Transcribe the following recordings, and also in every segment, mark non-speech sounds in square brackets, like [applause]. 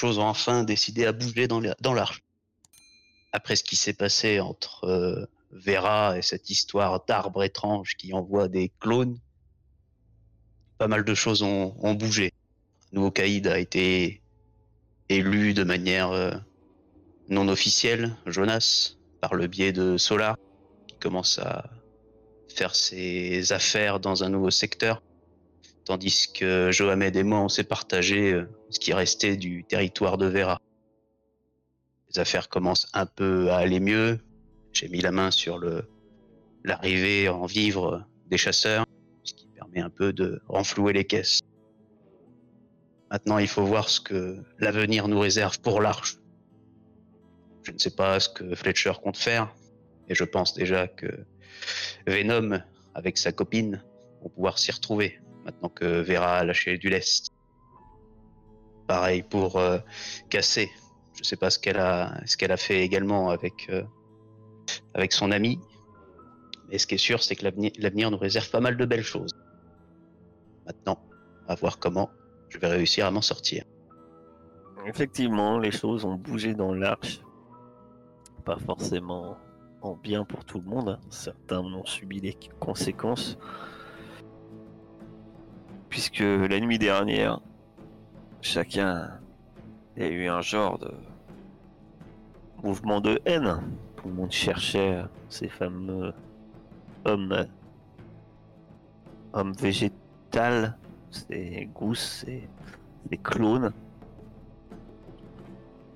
choses ont enfin décidé à bouger dans l'arche. Après ce qui s'est passé entre euh, Vera et cette histoire d'arbre étrange qui envoie des clones, pas mal de choses ont, bougé. Le nouveau Caïd a été élu de manière euh, non officielle, Jonas, par le biais de Solar, qui commence à faire ses affaires dans un nouveau secteur, tandis que Johamed et moi, on s'est partagé euh, ce qui restait du territoire de Vera. Les affaires commencent un peu à aller mieux. J'ai mis la main sur l'arrivée en vivre des chasseurs, ce qui permet un peu de renflouer les caisses. Maintenant, il faut voir ce que l'avenir nous réserve pour l'arche. Je ne sais pas ce que Fletcher compte faire, et je pense déjà que Venom, avec sa copine, vont pouvoir s'y retrouver, maintenant que Vera a lâché du lest. Pareil pour euh, Cassé. Je ne sais pas ce qu'elle a, ce qu'elle a fait également avec, euh, avec son ami. Mais ce qui est sûr, c'est que l'avenir nous réserve pas mal de belles choses. Maintenant, à voir comment je vais réussir à m'en sortir. Effectivement, les choses ont bougé dans l'arche. Pas forcément en bien pour tout le monde. Hein. Certains ont subi les conséquences. Puisque la nuit dernière, chacun a eu un genre de mouvement de haine. Tout le monde cherchait ces fameux hommes, hommes végétales, ces gousses, ces, clones.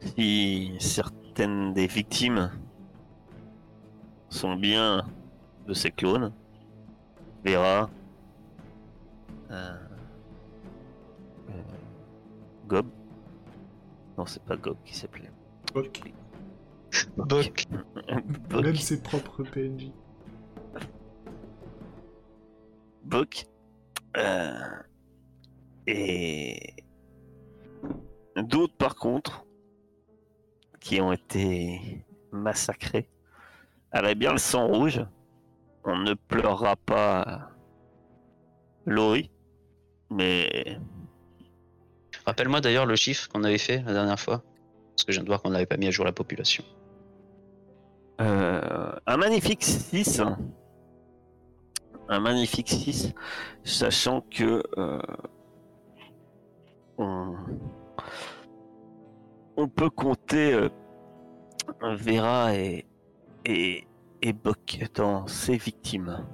Si certaines des victimes sont bien de ces clones. Vera. Euh, euh, Gob. Non, c'est pas Gob qui s'appelait. Bok. [laughs] Bok. Même ses propres PNJ. Bok. Euh, et d'autres, par contre, qui ont été massacrés avait bien le sang rouge. On ne pleurera pas Laurie, mais. Rappelle-moi d'ailleurs le chiffre qu'on avait fait la dernière fois, parce que je viens de voir qu'on n'avait pas mis à jour la population. Euh, un magnifique 6. Un magnifique 6, sachant que euh, on, peut compter euh, Vera et, et, et dans ses victimes.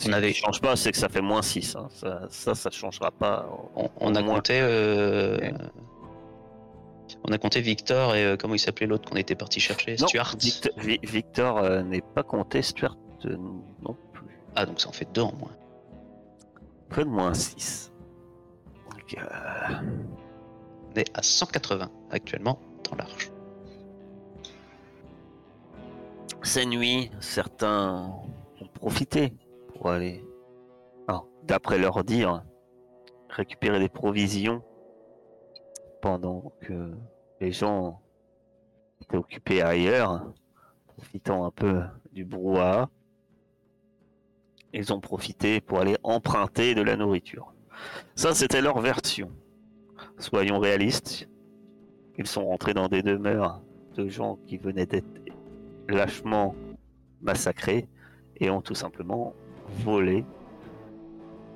Ce qui change pas, c'est que ça fait moins 6. Hein. Ça, ça, ça, changera pas. On, a compté. Euh, on a compté Victor et euh, comment il s'appelait l'autre qu'on était parti chercher Stuart Victor, euh, n'est pas compté, Stuart non plus. Ah, donc ça en fait 2 en moins. Peu de moins 6. On est à 180 actuellement dans l'arche. Ces nuits, certains ont profité pour aller, d'après leur dire, récupérer des provisions pendant que les gens étaient occupés ailleurs, profitant un peu du brouhaha. Ils ont profité pour aller emprunter de la nourriture. Ça, c'était leur version. Soyons réalistes. Ils sont rentrés dans des demeures de gens qui venaient d'être lâchement massacrés et ont tout simplement volé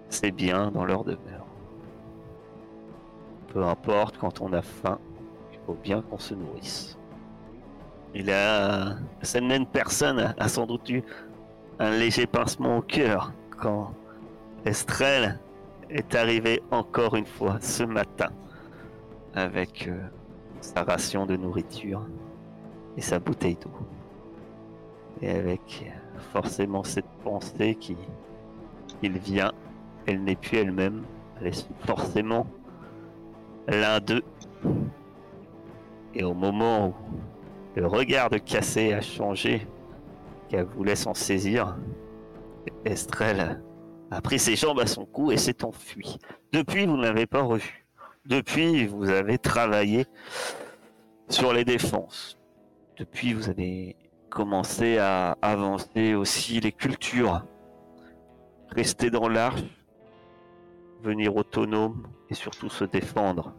ses biens dans leur demeure. Peu importe, quand on a faim, il faut bien qu'on se nourrisse. Il a, cette même personne a sans doute eu un léger pincement au cœur quand Estrelle est arrivée encore une fois ce matin avec euh, sa ration de nourriture et sa bouteille d'eau et avec forcément cette pensée qui il vient, elle n'est plus elle-même, elle est forcément l'un d'eux. Et au moment où le regard de Cassé a changé, qu'elle voulait s'en saisir, Estrelle a pris ses jambes à son cou et s'est enfuie. Depuis, vous ne l'avez pas revu. Depuis, vous avez travaillé sur les défenses. Depuis, vous avez commencer à avancer aussi les cultures, rester dans l'arche, venir autonome et surtout se défendre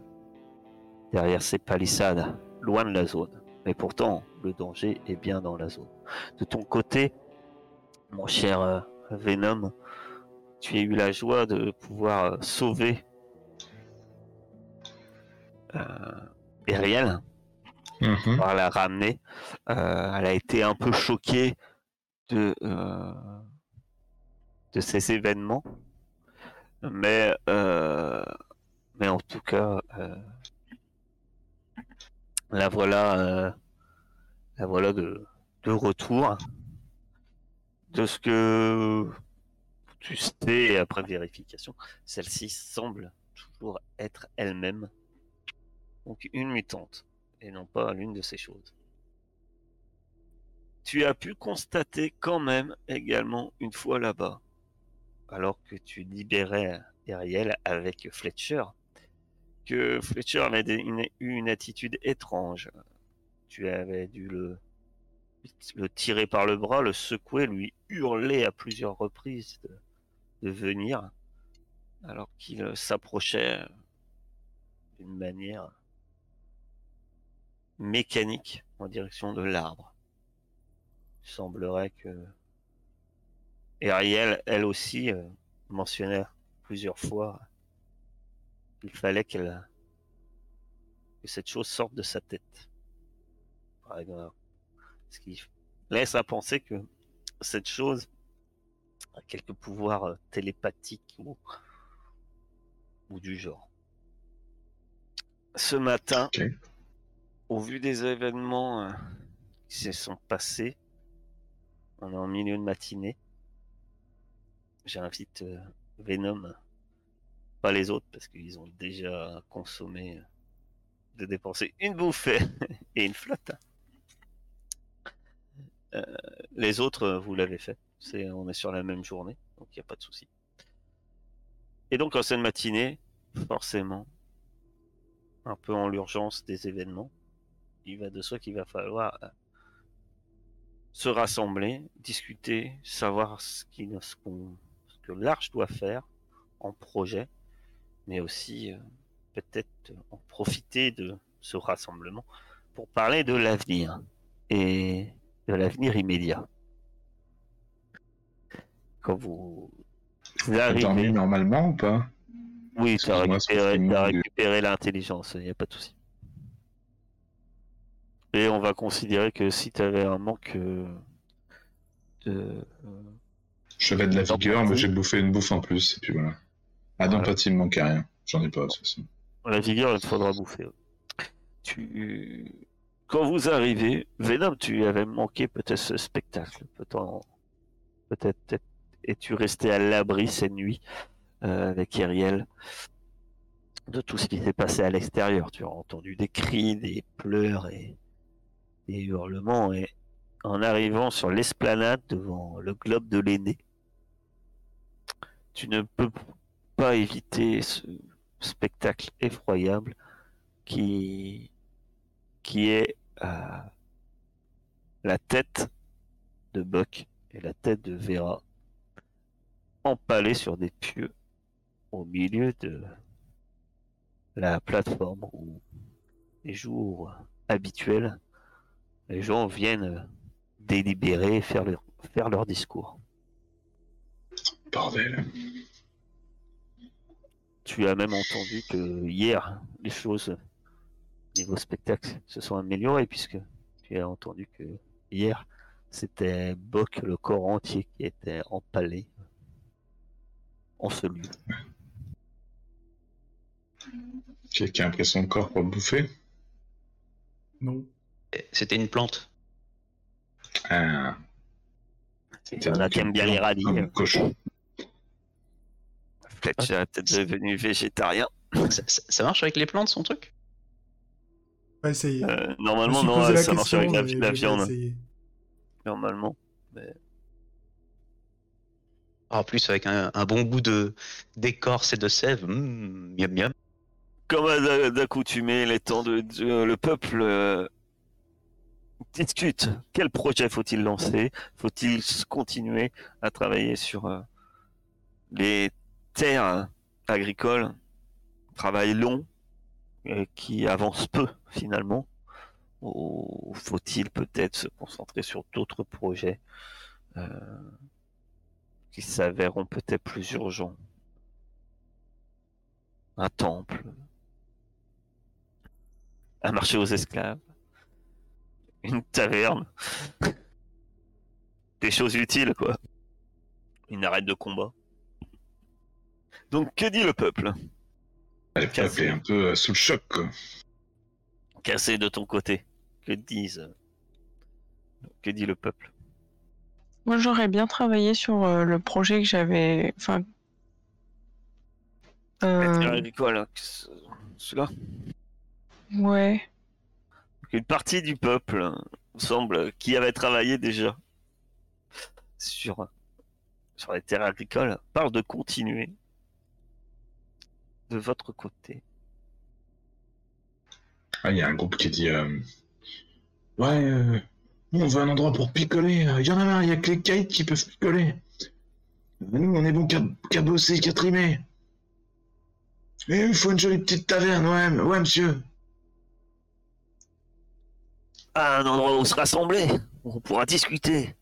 derrière ces palissades, loin de la zone. Mais pourtant, le danger est bien dans la zone. De ton côté, mon cher euh, Venom, tu as eu la joie de pouvoir euh, sauver euh, Ariel, Mhm. la ramener. Euh, elle a été un peu choquée de, euh, ces événements. Mais, euh, mais en tout cas, la voilà, la voilà de, de retour. De ce que tu sais, après vérification, celle-ci semble toujours être elle-même. Donc une mutante, et non pas l'une de ces choses. Tu as pu constater quand même également une fois là-bas, alors que tu libérais Ariel avec Fletcher, que Fletcher avait eu une attitude étrange. Tu avais dû le, tirer par le bras, le secouer, lui hurler à plusieurs reprises de venir, alors qu'il s'approchait d'une manière mécanique en direction de l'arbre. Il semblerait que et Ariel, elle aussi, euh, mentionnait plusieurs fois qu'il fallait qu'elle que cette chose sorte de sa tête. Ce qui laisse à penser que cette chose a quelques pouvoirs euh, télépathiques ou, du genre. Ce matin. Au vu des événements euh, qui se sont passés, on est en milieu de matinée. J'invite euh, Venom, pas les autres parce qu'ils ont déjà consommé euh, de dépenser une bouffée [laughs] et une flotte. Les autres, vous l'avez fait. On est sur la même journée, donc il n'y a pas de souci. Et donc en cette matinée, forcément, un peu en l'urgence des événements, il va de soi qu'il va falloir euh, se rassembler, discuter, savoir ce, ce, qu'on- ce que l'Arche doit faire en projet, mais aussi euh, peut-être en profiter de ce rassemblement pour parler de l'avenir et de l'avenir immédiat. Quand vous, vous dormi arrivez, normalement ou pas? Oui, tu as récupéré, récupéré l'intelligence, il n'y a pas de souci. Et on va considérer que si tu avais un manque euh, de. euh, J'avais de la vigueur, mais j'ai bouffé une bouffe en plus, et puis voilà. Ah non, Voilà. il me manquait rien. J'en ai pas, de toute façon. La vigueur, il te faudra bouffer. Tu... Quand vous arrivez, Venom, tu avais manqué peut-être ce spectacle. Peut-être es-tu resté à l'abri cette nuit euh, avec Ariel de tout ce qui s'est passé à l'extérieur. Tu as entendu des cris, des pleurs et des hurlements. Et en arrivant sur l'esplanade devant le globe de l'aîné, tu ne peux pas éviter ce spectacle effroyable qui, qui est euh, la tête de Buck et la tête de Vera empalées sur des pieux au milieu de la plateforme où les jours habituels, les gens viennent délibérer et faire leur, faire leur discours. Bordel. Tu as même entendu que hier, les choses niveau spectacle se sont améliorées puisque tu as entendu que hier, c'était Bock, le corps entier, qui était empalé, enseveli. Quelqu'un a pris son corps pour le bouffer? Non. C'était une plante. Ah, Il y en a qui aiment bien les radis. un cochon. Fletcher est peut-être devenu végétarien. Ça, ça- ça marche avec les plantes, son truc? Ouais, ça y est. Euh, normalement, non, la ça marche avec la, question, la mais pas viande. Normalement. En plus, avec un, un bon goût de d'écorce et de sève. Mmh, miam miam. Comme à d'a- d'accoutumée, les temps de le peuple euh, discute. Quel projet faut-il lancer? Faut-il continuer à travailler sur euh, les terres agricoles Travail long euh, qui avance peu finalement? Ou faut-il peut-être se concentrer sur d'autres projets euh, qui s'avéreront peut-être plus urgents? Un temple, un marché aux esclaves, une taverne, des choses utiles quoi, une arête de combat. Donc que dit le peuple? Le peuple est un peu euh, sous le choc, quoi. Cassé de ton côté. Que disent Que dit le peuple? Moi, j'aurais bien travaillé sur euh, le projet que j'avais. Enfin. euh, hein, ce- celui-là. ouais. Une partie du peuple hein, semble qui avait travaillé déjà sur sur les terres agricoles parle de continuer de votre côté. Ah, il y a un groupe qui dit euh, Ouais, euh, on veut un endroit pour picoler. Il y en a marre, il y a que les kites qui peuvent picoler. Nous, on est bon qu'à bosser, qu'à trimer. Il faut une jolie petite taverne, ouais, ouais, monsieur. À un endroit où se rassembler, où on pourra discuter.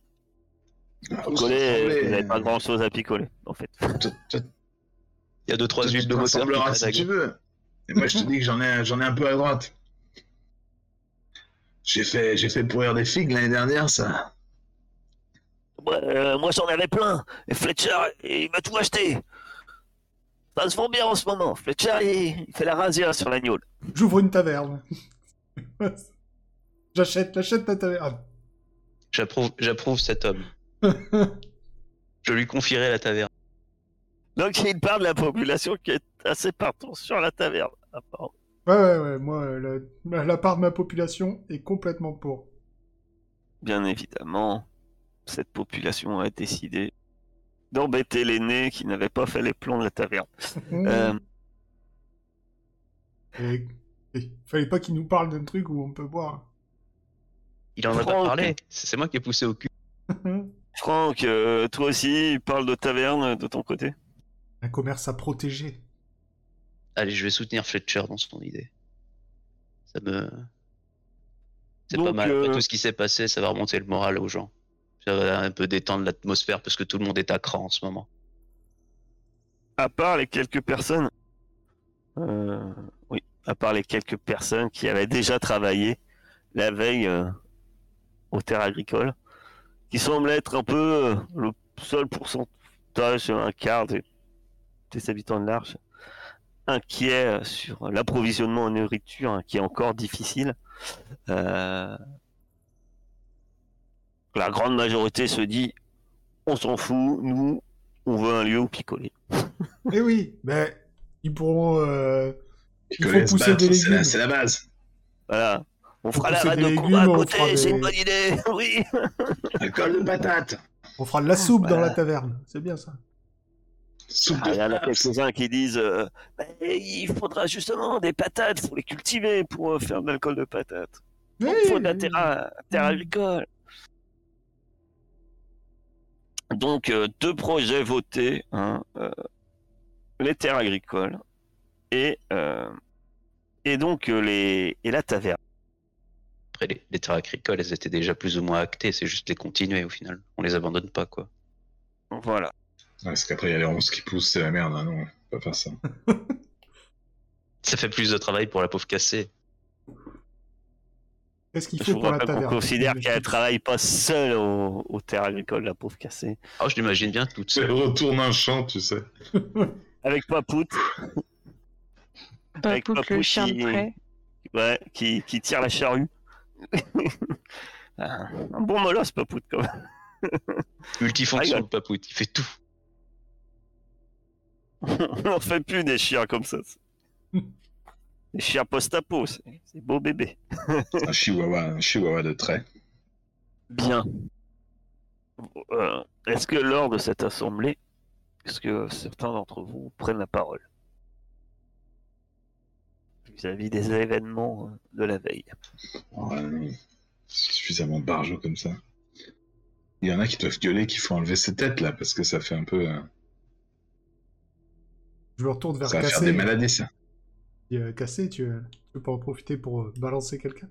Ah, Picoler, rassemblait. vous n'avez pas grand chose à picoler en fait. [laughs] Il y a deux, trois huiles tu de te moteur si tu veux. Et moi, je te dis que j'en ai, j'en ai un peu à droite. J'ai fait, j'ai fait pourrir des figues l'année dernière, ça. Ouais, euh, moi j'en avais plein. Et Fletcher, il m'a tout acheté. Ça se vend bien en ce moment. Fletcher, il, il fait la razzia sur l'agneau. J'ouvre une taverne. [laughs] j'achète, j'achète ta taverne. J'approuve, j'approuve cet homme. [laughs] Je lui confierai la taverne. Donc il parle de la population qui est assez partant sur la taverne. apparemment. ouais, ouais, ouais, moi, euh, la, la part de ma population est complètement pour. Bien évidemment, cette population a décidé d'embêter l'aîné qui n'avait pas fait les plans de la taverne. [laughs] Euh, Et, et fallait pas qu'il nous parle d'un truc où on peut boire. Il en a pas Franck. parlé. C'est moi qui ai poussé au cul. Franck, euh, toi aussi, parle de taverne de ton côté. Un commerce à protéger. Allez, je vais soutenir Fletcher dans son idée. Ça me. C'est pas mal. Après euh, tout ce qui s'est passé, ça va remonter le moral aux gens. Ça va un peu détendre l'atmosphère parce que tout le monde est à cran en ce moment. À part les quelques personnes, euh, oui, à part les quelques personnes qui avaient déjà travaillé la veille euh, aux terres agricoles, qui semblent être un peu euh, le seul pourcentage, un quart des, des habitants de l'Arche, inquiets sur l'approvisionnement en nourriture hein, qui est encore difficile. Euh, la grande majorité se dit on s'en fout, nous, on veut un lieu où picoler. [laughs] Eh oui, ben, ils pourront. euh, Il faut Picoler, se pousser battre, des c'est la- la base. Voilà. On fera la rade de combat à côté, c'est des- une bonne idée. [laughs] Oui. Alcool de patate. On fera de la soupe dans la taverne. C'est bien ça. Soupe Ah, de Il y en a quelques-uns qui disent euh, Ben, il faudra justement des patates, faut les cultiver pour euh, faire de l'alcool de patate. Il faut de la terre, terre agricole. Donc, euh, deux projets votés hein, euh, les terres agricoles et, euh, et donc euh, les, et la taverne. Après, les, les terres agricoles, elles étaient déjà plus ou moins actées. C'est juste les continuer au final. On les abandonne pas, quoi. Voilà. Ouais, parce qu'après, il y a les ronces qui poussent, c'est la merde. hein, non, on peut pas faire ça. [laughs] Ça fait plus de travail pour la pauvre cassée. Qu'est-ce qu'il Il faut pour la considère qu'elle travaille pas seule aux, aux terres agricoles, la pauvre cassée. Oh, je l'imagine bien toute seule. retourne un champ, tu sais. [laughs] Avec Papout, Avec Papout, Papou le chien de près. ouais, qui, qui tire la charrue. Un un bon molosse, Papout, quand même. Multifonction, Ah, papout. Il fait tout. [laughs] On n'en fait plus des chiens comme ça. Des chiens post-apo, c'est c'est beau bébé. Un chihuahua, un chihuahua de trait. Bien. Euh, est-ce que lors de cette assemblée, est-ce que certains d'entre vous prennent la parole? Vis-à-vis des événements euh, de la veille Ouais, suffisamment barjot comme ça. Il y en a qui doivent gueuler qu'il faut enlever ses têtes là, parce que ça fait un peu. euh, Je me retourne vers Ça va faire des Cassé. maladies ça. est cassé, tu, euh, tu peux pas en profiter pour euh, balancer quelqu'un?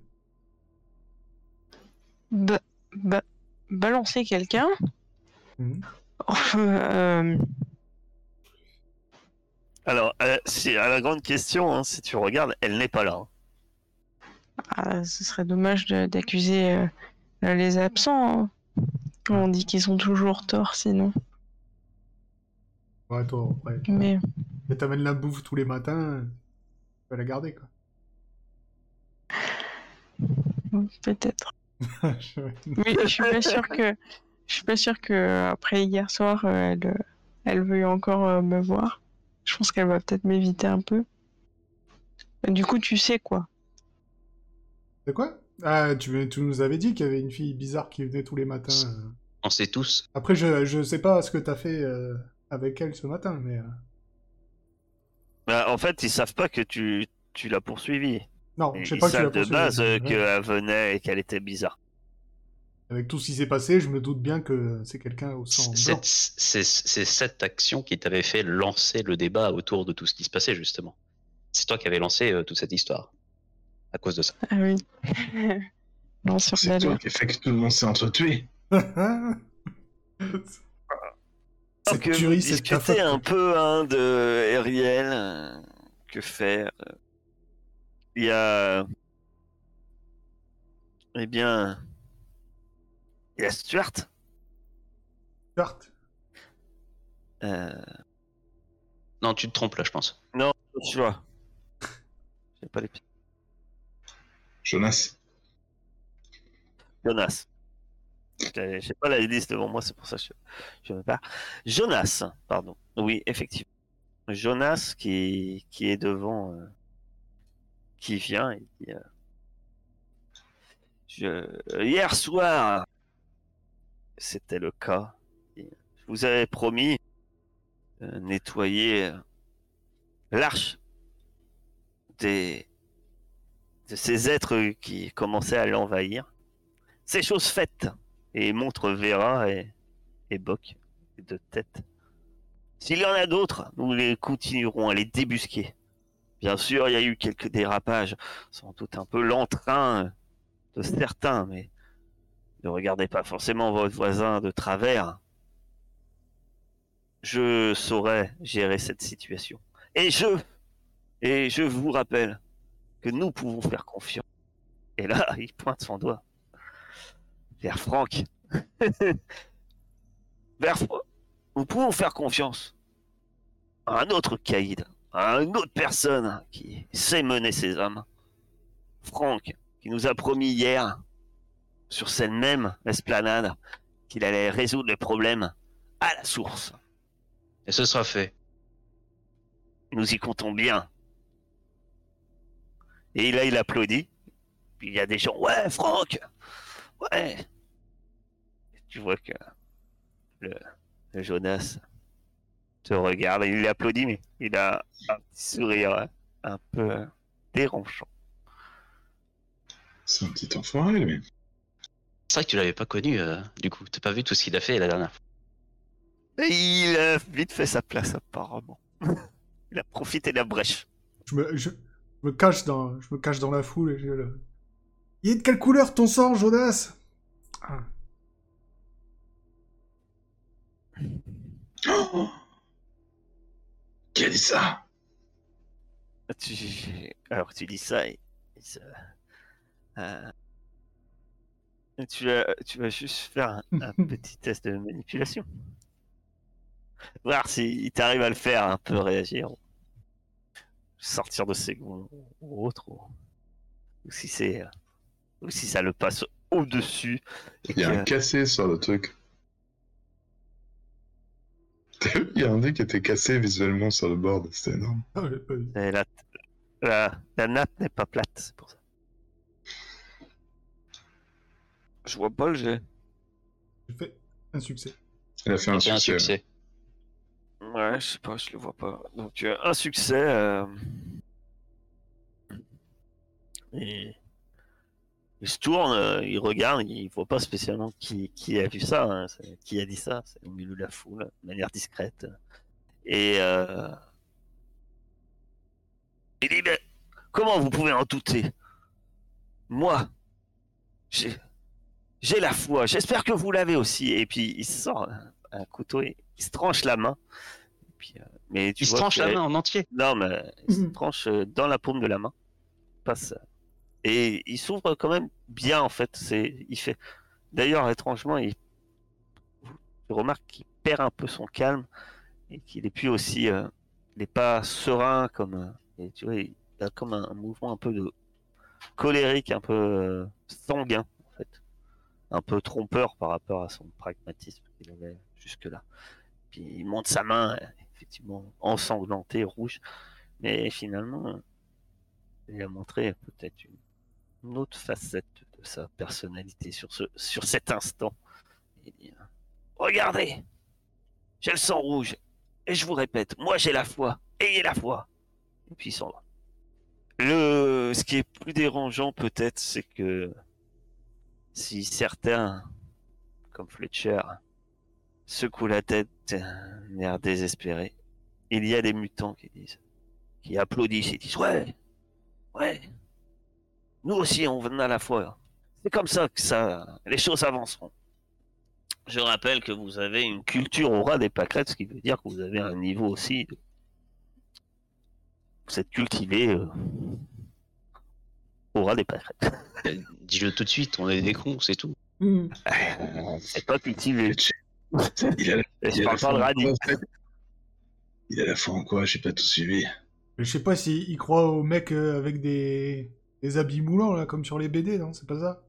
Ba- ba- balancer quelqu'un? Mhm. Alors, euh, à la grande question, hein, si tu regardes, elle n'est pas là. hein. ah, Ce serait dommage d'accuser euh, les absents. hein. On dit qu'ils sont toujours torts sinon. Ouais, toi, après. Mais Mais t'amènes la bouffe tous les matins, tu vas la garder, quoi. peut-être. [laughs] Oui, je suis pas sûr que je suis pas sûr que après hier soir euh, elle elle veuille encore euh, me voir. Je pense qu'elle va peut-être m'éviter un peu. Du coup, tu sais quoi? C'est quoi? Ah, tu, tu nous avais dit qu'il y avait une fille bizarre qui venait tous les matins. euh. On sait tous. Après, je, je sais pas ce que t'as fait euh, avec elle ce matin, mais... euh, Bah, en fait, ils savent pas que tu, tu l'as poursuivie. Non, Ils je sais pas que tu l'as savent de base euh, Ouais. qu'elle venait et qu'elle était bizarre. Avec tout ce qui s'est passé, je me doute bien que c'est quelqu'un au sang blanc. C'est cette action qui t'avait fait lancer le débat autour de tout ce qui se passait, justement. C'est toi qui avais lancé euh, toute cette histoire. À cause de ça. Ah oui. [laughs] non, sur C'est toi qui fait que tout le monde s'est entretué. [laughs] Cette que tuerie, discuter un peu hein, de Ariel, euh, que faire euh, Il y a. Eh bien. Il y a Stuart? Stuart. Euh, Non, tu te trompes là, je pense. Joshua. J'ai pas les pieds. Jonas. Jonas. J'ai pas la liste devant moi, c'est pour ça que je, me perds. Jonas, pardon. Oui, effectivement. Jonas qui, qui est devant, euh, qui vient et euh, je, Hier soir, c'était le cas. Je vous avais promis euh, nettoyer euh, l'arche de ces êtres qui commençaient à l'envahir. C'est chose faite et montre Vera et, et deux têtes. S'il y en a d'autres, nous les continuerons à les débusquer. Bien sûr, il y a eu quelques dérapages, sans doute un peu l'entrain de certains, mais ne regardez pas forcément votre voisin de travers. Je saurais gérer cette situation. Et je, et je vous rappelle que nous pouvons faire confiance. Et là, [laughs] il pointe son doigt vers Franck. [laughs] vers Fr- Nous pouvons faire confiance à un autre caïd, à une autre personne qui sait mener ses hommes. Franck, qui nous a promis hier, sur cette même esplanade, qu'il allait résoudre le problème à la source. Et ce sera fait. Nous y comptons bien. Et là, il applaudit. Puis il y a des gens, ouais, Franck, ouais. Et tu vois que le, le Jonas te regarde et il applaudit, mais il a un petit sourire hein, un peu dérangeant. C'est un petit enfoiré, lui. C'est vrai que tu l'avais pas connu, euh, du coup. T'as pas vu tout ce qu'il a fait la dernière fois. Et il a vite fait sa place, apparemment. [laughs] il a profité de la brèche. Je me, je, je me cache dans, je me cache dans la foule et je le... Il est de quelle couleur ton sang, Jonas? [gasps] Ah, Oh Qui a dit ça Tu... Alors tu dis ça et, et ça- euh, tu, vas, tu vas juste faire un, un [laughs] petit test de manipulation. Voir si t'arrives à le faire un peu réagir. Sortir de ses gonds ou autre. Ou, ou si c'est. euh, Ou si ça le passe au-dessus. et Il y a que- un cassé sur le truc. [laughs] Il y a un dé qui était cassé visuellement sur le board, c'était énorme. ah, j'ai pas vu. et la, la, la nappe n'est pas plate, c'est pour ça. Je vois pas le jet. J'ai fait un succès. Il a fait un succès. succès. Ouais, je sais pas, je le vois pas. Donc, euh, un succès. euh, Et... Il se tourne, euh, il regarde, il voit pas spécialement qui, qui a vu ça, hein, qui a dit ça. C'est au milieu de la foule, de manière discrète. Et. Euh... Il dit, mais Comment vous pouvez en douter? Moi, j'ai, j'ai la foi. J'espère que vous l'avez aussi. Et puis il sort un, un couteau et il se tranche la main. Et puis, euh, mais tu Il se tranche la main en entier. Non, mais il se Mhm. tranche euh, dans la paume de la main. Passe. Et il s'ouvre quand même bien en fait. C'est, il fait. D'ailleurs, étrangement, il. Je remarque qu'il perd un peu son calme et qu'il est plus aussi. euh, Il n'est pas serein comme. euh, et tu vois, il a comme un, un mouvement un peu de colérique, un peu euh, sanguin un peu trompeur par rapport à son pragmatisme qu'il avait jusque-là. Puis il monte sa main, effectivement ensanglantée, rouge, mais finalement, il a montré peut-être une, autre facette de sa personnalité sur ce, sur cet instant. Il dit, Regardez, j'ai le sang rouge, et je vous répète, moi j'ai la foi, ayez la foi. Et puis il s'en va. Le, ce qui est plus dérangeant peut-être, c'est que si certains, comme Fletcher, secouent la tête, d'un air désespéré, il y a des mutants qui disent, qui applaudissent et disent ouais, ouais, nous aussi on a la foi. C'est comme ça que ça, les choses avanceront. Je rappelle que vous avez une culture au ras des pâquerettes, ce qui veut dire que vous avez un niveau aussi. de- Vous êtes cultivé euh, au ras des pâquerettes. Euh, Dis-le tout de suite, on est des cons, c'est tout. Mhm. [laughs] C'est pas cultivé. Il a la, il a la de en radis. quoi, en fait? Il a la foi en quoi J'ai pas tout suivi. Je sais pas s'il croit aux mecs euh, avec des... des habits moulants, là, comme sur les BD, non? C'est pas ça?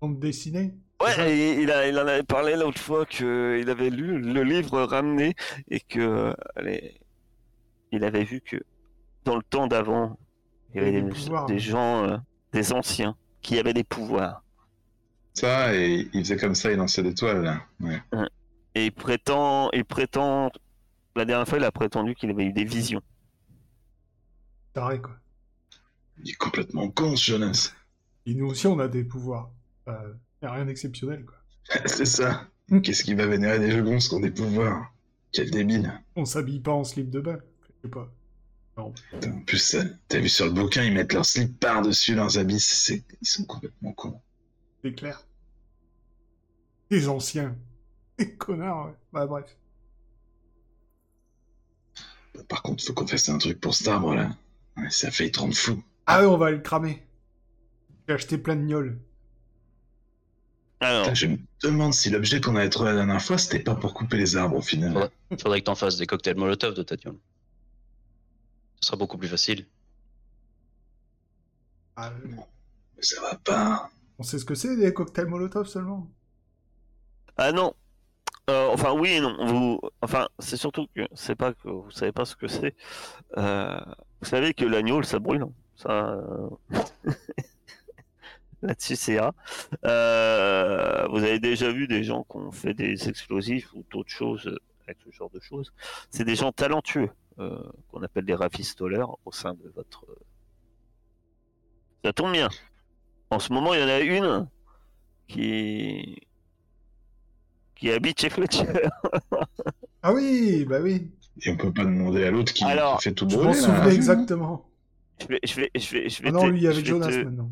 Bande dessinée? Ouais, et il, a, il en avait parlé l'autre fois qu'il avait lu le livre ramené et que euh, les- il avait vu que dans le temps d'avant, il y avait des, des pouvoirs, des gens, euh, des anciens, qui avaient des pouvoirs. Ça, et il faisait comme ça, il lançait des toiles. Ouais. Et il prétend, il prétend, la dernière fois, il a prétendu qu'il avait eu des visions. Taré, quoi. Il est complètement con, ce Jonas. Et nous aussi, on a des pouvoirs. Euh, y a rien d'exceptionnel, quoi. [laughs] C'est ça. Qu'est-ce qui va vénérer des jeux qui ont des pouvoirs? Quel débile. On s'habille pas en slip de bain. Je sais pas. Putain, En plus, t'as vu sur le bouquin, ils mettent leur slip par-dessus leurs habits. c'est- Ils sont complètement cons. C'est clair. Les anciens. Les connards, ouais. Bah bref. Par contre, faut qu'on fasse un truc pour cet arbre, là. Ouais, ça fait te rendre fou. Ah ouais, on va aller le cramer. J'ai acheté plein de gnolls. Alors, Putain, je me demande si l'objet qu'on avait trouvé la dernière fois, c'était pas pour couper les arbres, au final. Ouais. Faudrait que t'en fasses des cocktails Molotov de ta gueule. Ce sera beaucoup plus facile. Ah, euh, Mais ça va pas. on sait ce que c'est, des cocktails Molotov seulement? Ah non. Euh, enfin oui et non. Vous, enfin c'est surtout que c'est pas que vous savez pas ce que c'est. Euh, vous savez que l'agneau ça brûle. hein. Ça. euh, [laughs] Là-dessus, c'est A. Euh, vous avez déjà vu des gens qui ont fait des explosifs ou d'autres choses avec ce genre de choses. C'est des gens talentueux euh, qu'on appelle des rafistoleurs au sein de votre. euh, Ça tombe bien. En ce moment, il y en a une qui qui habite chez Fletcher. Ah oui, bah oui. Et on peut pas demander à l'autre qui, Alors, fait tout Je brûler. là. souvenais exactement. Je vais, je vais, je vais, je vais Ah non, lui je avec Jonas te- maintenant.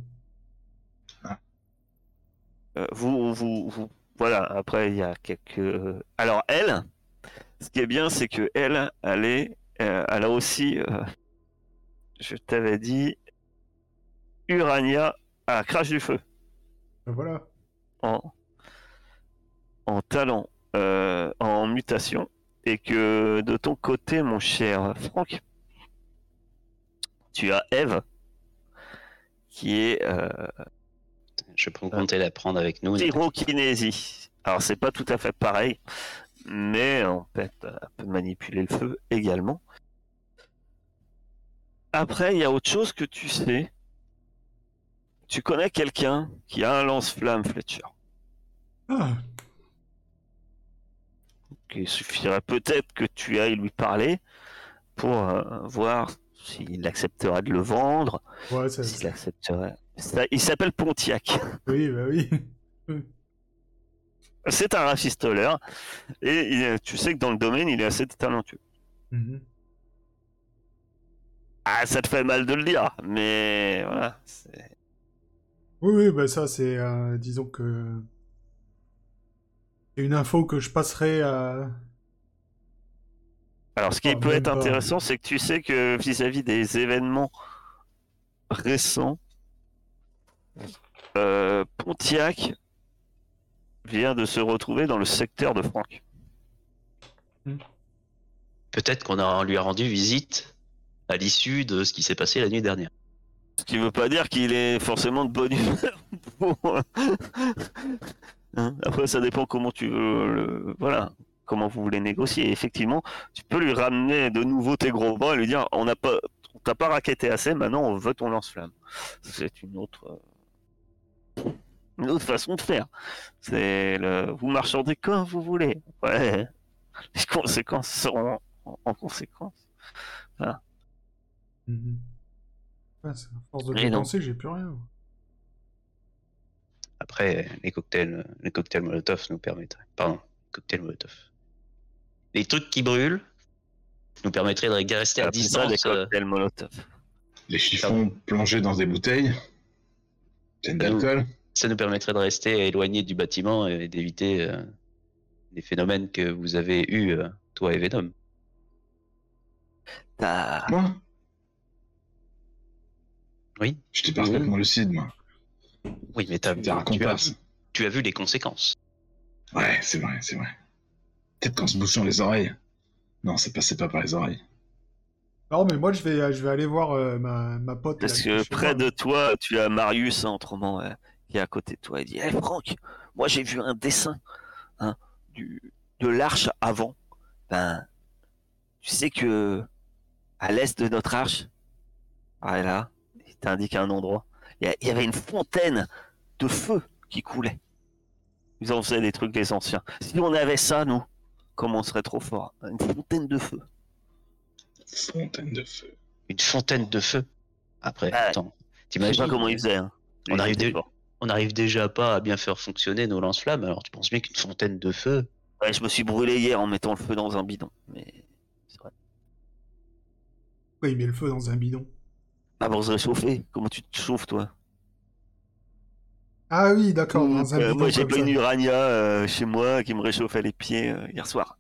Euh, vous, vous, vous- voilà. Après, il y a quelques. euh, Alors elle, ce qui est bien, c'est que elle, elle est, euh, elle a aussi, euh, je t'avais dit, Urania à crash du feu Bah voilà. en, en talent, euh, en mutation, et que de ton côté, mon cher Franck, tu as Eve, qui est euh, Je peux compter la prendre avec nous. pyrokinésie. Alors c'est pas tout à fait pareil, mais en fait, elle peut manipuler le feu également. Après, il y a autre chose que tu sais. Tu connais quelqu'un qui a un lance-flamme, Fletcher. Ah, Il suffirait peut-être que tu ailles lui parler pour euh, voir s'il accepterait de le vendre, ouais, ça, s'il accepterait. Ça- il s'appelle Pontiac. oui, bah oui. C'est un rafistoleur et il tu sais que dans le domaine, il est assez talentueux. Mhm. Ah, ça te fait mal de le dire, mais voilà. Oui, oui, bah ça, c'est. euh, disons que. C'est une info que je passerai à. Alors, ce qui Ah, peut être intéressant, c'est que tu sais que vis-à-vis des événements récents, euh, Pontiac vient de se retrouver dans le secteur de Franck. Peut-être qu'on lui a rendu visite à l'issue de ce qui s'est passé la nuit dernière. Ce qui veut pas dire qu'il est forcément de bonne humeur. [laughs] Hein, Après, ça dépend comment tu veux, voilà, comment vous voulez négocier. Effectivement, tu peux lui ramener de nouveau tes gros bras et lui dire, on n'a pas, on t'a pas raquetté assez, maintenant on veut ton lance-flamme. C'est une autre, une autre façon de faire. C'est vous marchandez comme vous voulez. Ouais. Les conséquences seront en, en conséquence. Ouais, c'est à force de Et non. dépenser, j'ai plus rien. Après, les cocktails, les cocktails Molotov nous permettraient. Pardon, cocktails Molotov. Les trucs qui brûlent nous permettraient de rester à distance. euh, cocktails Molotov. Les chiffons plongés dans des bouteilles. Pleines nous. d'alcool. Ça nous permettrait de rester éloignés du bâtiment et d'éviter euh, les phénomènes que vous avez eus, euh, toi et Venom. T'as- Moi Oui. J'étais parfaitement lucide, moi. Oui, mais un tu, as, tu as vu les conséquences. Ouais, c'est vrai, c'est vrai. Peut-être qu'en se bouchant les oreilles. Non, ça passait pas par les oreilles. Non, mais moi, je vais, je vais aller voir euh, ma, ma pote. Parce là, que près moi. de toi, tu as Marius, hein, autrement, euh, qui est à côté de toi. Il dit Hé Franck, moi j'ai vu un dessin hein, du, de l'arche avant. Ben, tu sais que à l'est de notre arche, ah, là, t'indique un endroit, il y, avait une fontaine de feu qui coulait. Ils en faisaient des trucs des anciens. Si on avait ça, nous, comme on serait trop fort Une fontaine de feu. Fontaine de feu. Une fontaine de feu. Après, Ah, attends, Je sais t'imagines pas comment ils faisaient. hein. On Ils arrive. On n'arrive déjà pas à bien faire fonctionner nos lance-flammes, alors tu penses bien qu'une fontaine de feu. Ouais, je me suis brûlé hier en mettant le feu dans un bidon. Mais c'est vrai. Pourquoi il met le feu dans un bidon? Ah, pour se réchauffer. Comment tu te chauffes, toi? Ah oui, d'accord, un Euh, Moi, j'ai ça. une urania euh, chez moi qui me réchauffait les pieds euh, hier soir.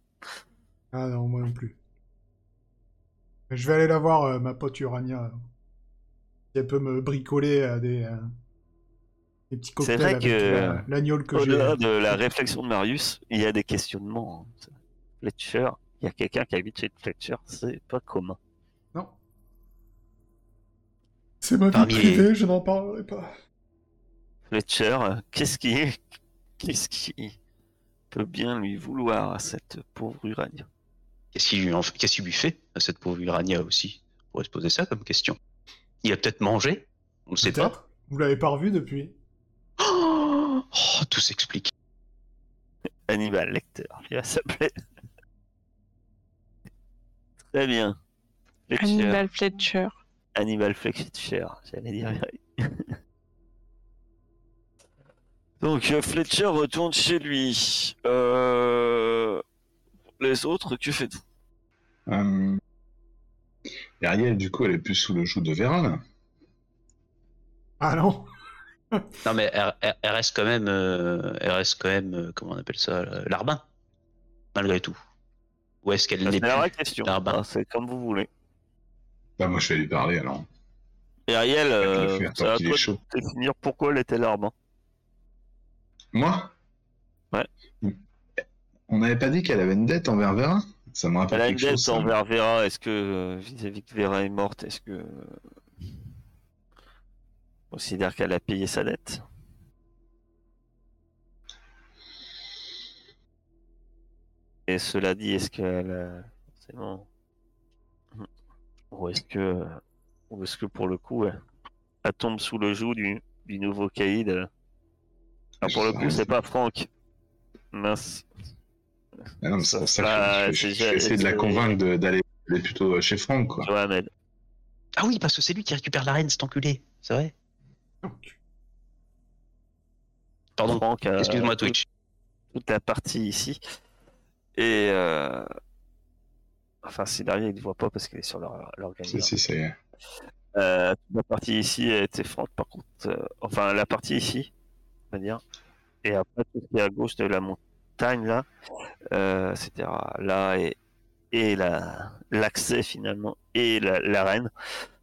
Ah non, moi non plus. Je vais aller la voir, ma pote Urania. Si elle peut me bricoler des, des petits C'est cocktails vrai avec que, j'ai. Au-delà de la réflexion de Marius, il y a des questionnements. hein. Fletcher, il y a quelqu'un qui habite chez Fletcher, c'est pas commun. C'est ma vie Parmi les- privée, je n'en parlerai pas. Fletcher, euh, qu'est-ce qui est... [laughs] Qu'est-ce qui peut bien lui vouloir à cette pauvre Urania? Qu'est-ce qu'il lui, en- lui fait à cette pauvre Urania aussi? On pourrait se poser ça comme question. Il a peut-être mangé? On ne sait pas. Vous l'avez pas revu depuis [gasps] Oh, tout s'explique. Hannibal Lecter, il va s'appeler. [laughs] Très bien. Fletcher. Hannibal Fletcher. Hannibal Fletcher, j'allais dire. [laughs] Donc euh, Fletcher retourne chez lui. Euh... Les autres, que faites-vous? Euh... et Ariel, du coup, elle est plus sous le joug de Vera, là. Ah non [laughs] Non mais elle, reste quand même, euh, elle reste quand même, euh, comment on appelle ça, larbin, malgré tout. Ou est-ce qu'elle n'est plus C'est comme vous voulez. Bah, moi, je vais lui parler, alors. Et Ariel, Je vais euh, c'est à toi de définir pourquoi elle était l'arbre. Moi? Ouais. On n'avait pas dit qu'elle avait une dette envers Vera? Ça me rappelle Elle a une dette ça. envers Vera. Est-ce que, euh, vis-à-vis que Vera est morte, est-ce que. On considère qu'elle a payé sa dette? Et cela dit, est-ce qu'elle a forcément. Ou est-ce que. Ou est-ce que pour le coup, elle, elle tombe sous le joug du, du nouveau caïd euh. Alors pour le coup, c'est pas Franck. Mince. Ah non, mais ça que Bah, je, je- essayer de la convaincre d'aller plutôt chez Franck, quoi. Ah oui, parce que c'est lui qui récupère la reine, cet enculé. C'est vrai. Pardon. Franck a- Excuse-moi Twitch. toute la partie ici. Et euh... enfin, si derrière il ne voit pas parce qu'il est sur leur- Si, l'organigramme. si, c'est. Euh, la partie ici a été franche, par contre. euh, enfin, la partie ici, on va dire. Et après, tout ce qui est à gauche de la montagne, là, euh, etc. Là, et, et la- l'accès finalement, et la- l'arène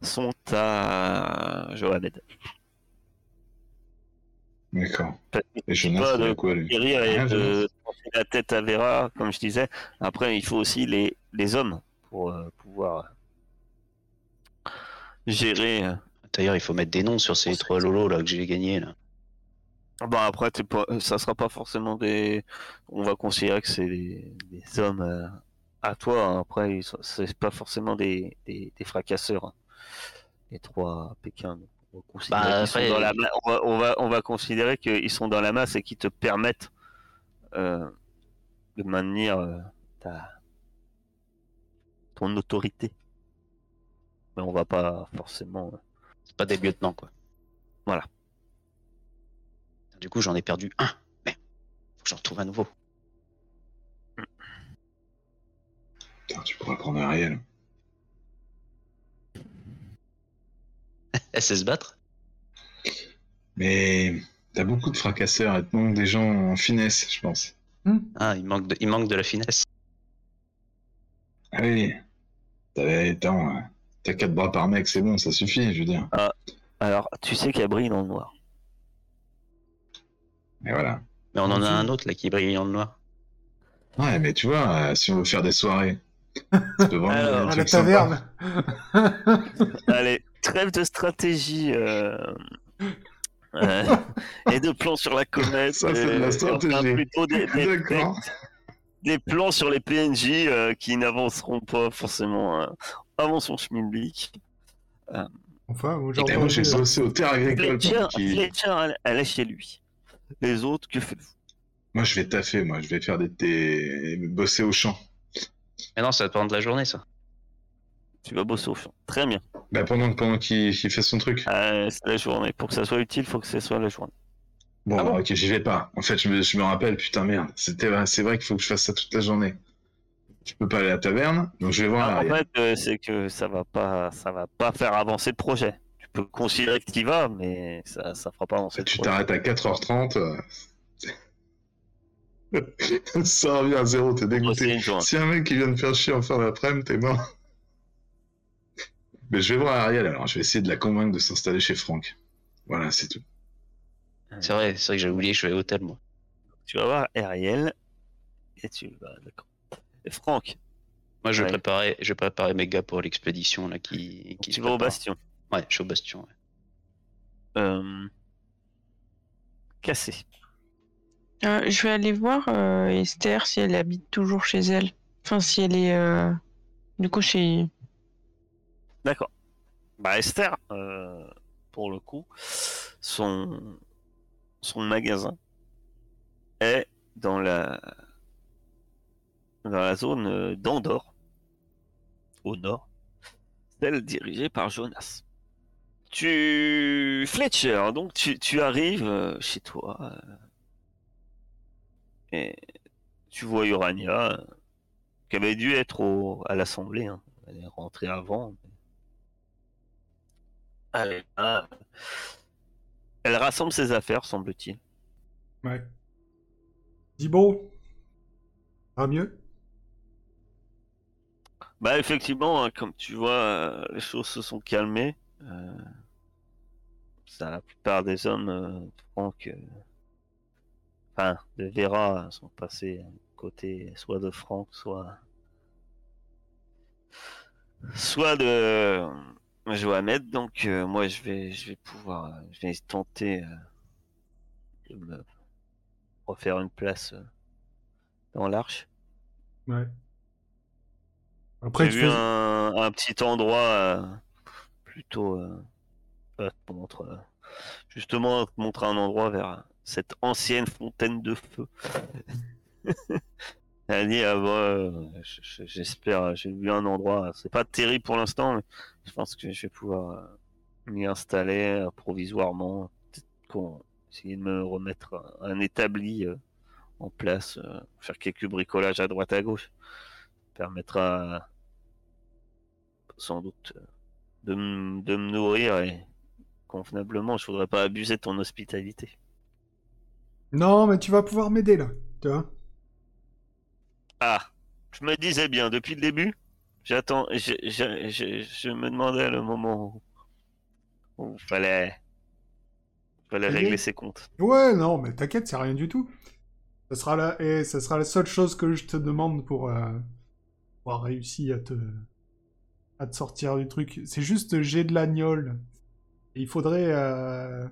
sont à Johamed. D'accord. Et Jonas, de quoi, lui? guérir et Rien, de penser la tête à Vera, comme je disais. Après, il faut aussi les, les hommes pour euh, pouvoir gérer. euh, D'ailleurs, il faut mettre des noms sur ces trois lolos là que j'ai gagnés là. Bon après, t'es pas, ça sera pas forcément des. On va considérer que c'est des, des hommes euh, à toi. hein. Après, sont- c'est pas forcément des, des, des fracasseurs. hein. Les trois Pékins. On va considérer Bah, qu'ils sont après, dans la ils- ma- on va, on va, on va considérer qu'ils sont dans la masse et qui te permettent euh, de maintenir euh, ta ton autorité. Mais on va pas forcément. euh, C'est pas des lieutenants quoi. Voilà. Du coup, j'en ai perdu un. Mais faut que j'en retrouve un nouveau. Putain, tu pourrais prendre Ariel. [laughs] Elle sait se battre Mais t'as beaucoup de fracasseurs et te manque des gens en finesse, je pense. Ah, il manque de, il manque de la finesse. Ah oui. Attends, euh, t'as quatre bras par mec, c'est bon, ça suffit, je veux dire. Alors, tu sais qu'elle brille dans le noir. Mais voilà. Mais on en a un autre là qui brille en noir. Ouais, mais tu vois, euh, si on veut faire des soirées, ça peut vraiment Alors, être un À la taverne. [laughs] Allez, trêve de stratégie euh, euh, [laughs] et de plans sur la comète. Ça, c'est de la stratégie. enfin, plutôt des, des- D'accord. des- des plans sur les PNJ euh, qui n'avanceront pas forcément euh, avant son schmilblick. Enfin, moi, j'ai Et moi, j'ai entendu- bossé aux terres agricoles. Fletcher, qu'il- Fletcher, elle, elle est chez lui. Les autres, que faites-vous? Moi, je vais taffer, moi, je vais faire des, des... bosser au champ. Mais non, ça va prendre de la journée ça. Tu vas bosser au champ. Très bien. Bah, pendant, pendant qu'il qu'il fait son truc. Euh, c'est la journée. Pour que ça soit utile, il faut que ce soit la journée. Bon, Ah bon ok, j'y vais pas. En fait, je me, je me rappelle, putain, merde. C'était, c'est vrai qu'il faut que je fasse ça toute la journée. Je peux pas aller à la taverne, donc je vais voir Ah, en Ariel. fait, euh, c'est que ça va pas, ça va pas faire avancer le projet. Tu peux considérer que tu y vas, mais ça, ça fera pas avancer. le Tu t'arrêtes à 4h30. euh, [laughs] ça revient à zéro, t'es dégoûté. Si un mec qui vient de faire chier en fin d'après-midi, t'es mort. Mais je vais voir Ariel alors, je vais essayer de la convaincre de s'installer chez Franck. Voilà, c'est tout. C'est vrai, c'est vrai que j'avais oublié que je suis à l'hôtel moi. Tu vas voir Ariel et tu vas, d'accord. Et Franck, Moi, je vais préparer, je vais préparer mes gars pour l'expédition là qui, qui tu vas au bastion. Ouais, je suis au bastion. ouais. Euh... Cassé. Euh, je vais aller voir euh, Esther si elle habite toujours chez elle. Enfin, si elle est. euh, Du coup, chez. D'accord. Bah Esther, euh, pour le coup, son son magasin est dans la dans la zone euh, d'Andorre, au nord, celle dirigée par Jonas. Tu Fletcher, donc tu, tu arrives euh, chez toi euh, et tu vois Urania qui avait dû être au, à l'assemblée. hein. Elle est rentrée avant. Elle, est là. Elle rassemble ses affaires, semble-t-il. Ouais. Ça va mieux? Bah effectivement, hein, comme tu vois, euh, les choses se sont calmées. Euh, ça, la plupart des hommes, euh, Franck, enfin de Vera, sont passés côté soit de Franck, soit soit de Johamed. Donc euh, moi, je vais, je vais pouvoir, euh, je vais tenter euh, de me refaire une place dans l'arche. Ouais. Après, J'ai tu vu fais... un, un petit endroit plutôt. Montre, justement, te montrer un endroit vers cette ancienne fontaine de feu. [laughs] Elle a dit, je- je- j'espère, j'ai vu un endroit, c'est pas terrible pour l'instant, mais je pense que je vais pouvoir euh, m'y installer euh, provisoirement. Peut-être essayer de me remettre un, établi euh, en place, faire quelques bricolages à droite à gauche permettra sans doute de, m- de me nourrir et convenablement. Je voudrais pas abuser de ton hospitalité. Non, mais tu vas pouvoir m'aider là, tu vois. Ah, je me disais bien depuis le début. J'attends, je, je, je, je me demandais le moment où, où fallait, fallait régler ses comptes. Ouais, non, mais t'inquiète, c'est rien du tout. Ça sera la... Et ça sera la seule chose que je te demande pour, euh, pour avoir réussi à te... à te sortir du truc. C'est juste j'ai de l'agnole. Il faudrait euh,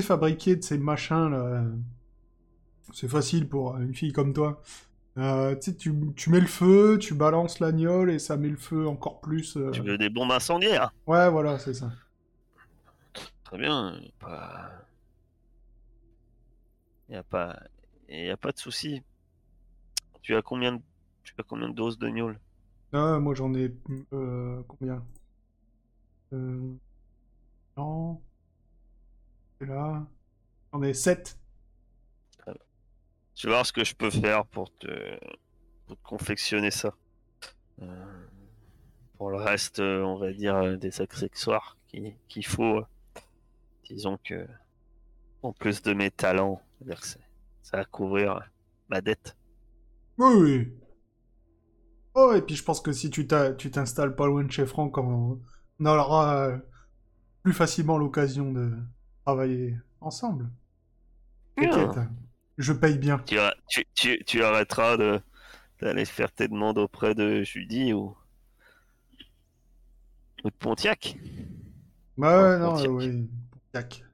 fabriquer de ces machins là. C'est facile pour une fille comme toi. Euh, tu tu, mets le feu, tu balances l'agnole et ça met le feu encore plus. euh. Tu veux des bombes incendiaires Ouais, voilà, c'est ça. Très bien. Pas... Y a pas, y a pas de souci. Tu as combien de, tu as combien de doses de gnôle Ah, moi j'en ai. Euh, combien? Non. C'est là. J'en ai 7. Tu vas voir ce que je peux faire pour te, pour te confectionner ça. Euh, pour le reste, euh, on va dire euh, des accessoires qui- qu'il faut. disons que, en plus de mes talents, ça va couvrir ma dette. Oui, oui. Oh, et puis je pense que si tu t'as- tu t'installes pas loin de chez Franck, on, on aura euh, plus facilement l'occasion de travailler ensemble. T'inquiète, je paye bien. Tu, tu, tu, tu arrêteras de d'aller faire tes demandes auprès de Judy ou, ou de Pontiac? Bah ouais, non, Pontiac. euh, oui. Pontiac.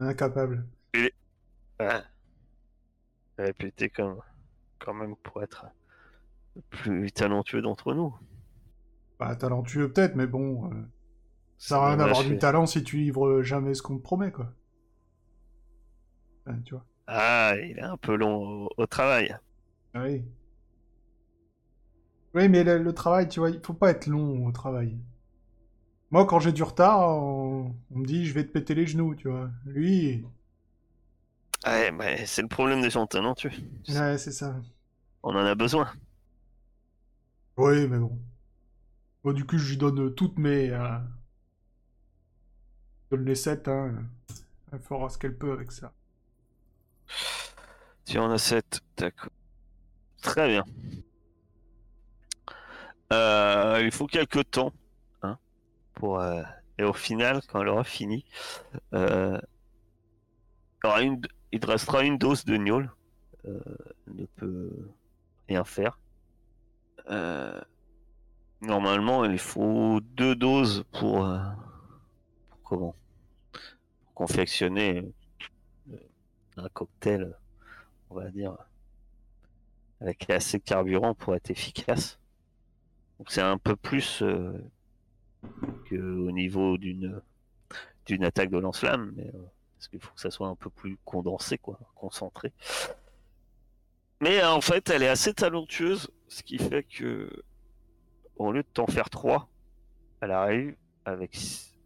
Incapable. Ouais. Réputé comme quand même pour être le plus talentueux d'entre nous. Bah, talentueux peut-être, mais bon. euh, ça à rien d'avoir que- du talent si tu livres jamais ce qu'on te promet, quoi. Tu vois. Ah, il est un peu long au, au travail. Ah Oui. Oui, mais le, le travail, tu vois, il faut pas être long au travail. Moi, quand j'ai du retard, on, on me dit je vais te péter les genoux, tu vois. Lui, Ouais, mais c'est le problème des gens talentueux. ouais, c'est ça. On en a besoin. Oui, mais bon. Bon, du coup, je lui donne toutes mes. euh, Je donne les 7, hein. Elle fera ce qu'elle peut avec ça. Tu en as 7, d'accord. Très bien. Euh, il faut quelques temps, hein, pour euh, et au final, quand elle aura fini, euh, il, restera une dose de gnôle. Ne peut rien faire. Normalement, il faut deux doses pour, pour comment? Pour confectionner un cocktail on va dire, avec assez de carburant pour être efficace. Donc c'est un peu plus euh, qu'au niveau d'une d'une attaque de lance-flamme, mais euh, parce qu'il faut que ça soit un peu plus condensé, quoi, concentré. Mais en fait, elle est assez talentueuse, ce qui fait que au lieu de t'en faire 3, elle arrive avec,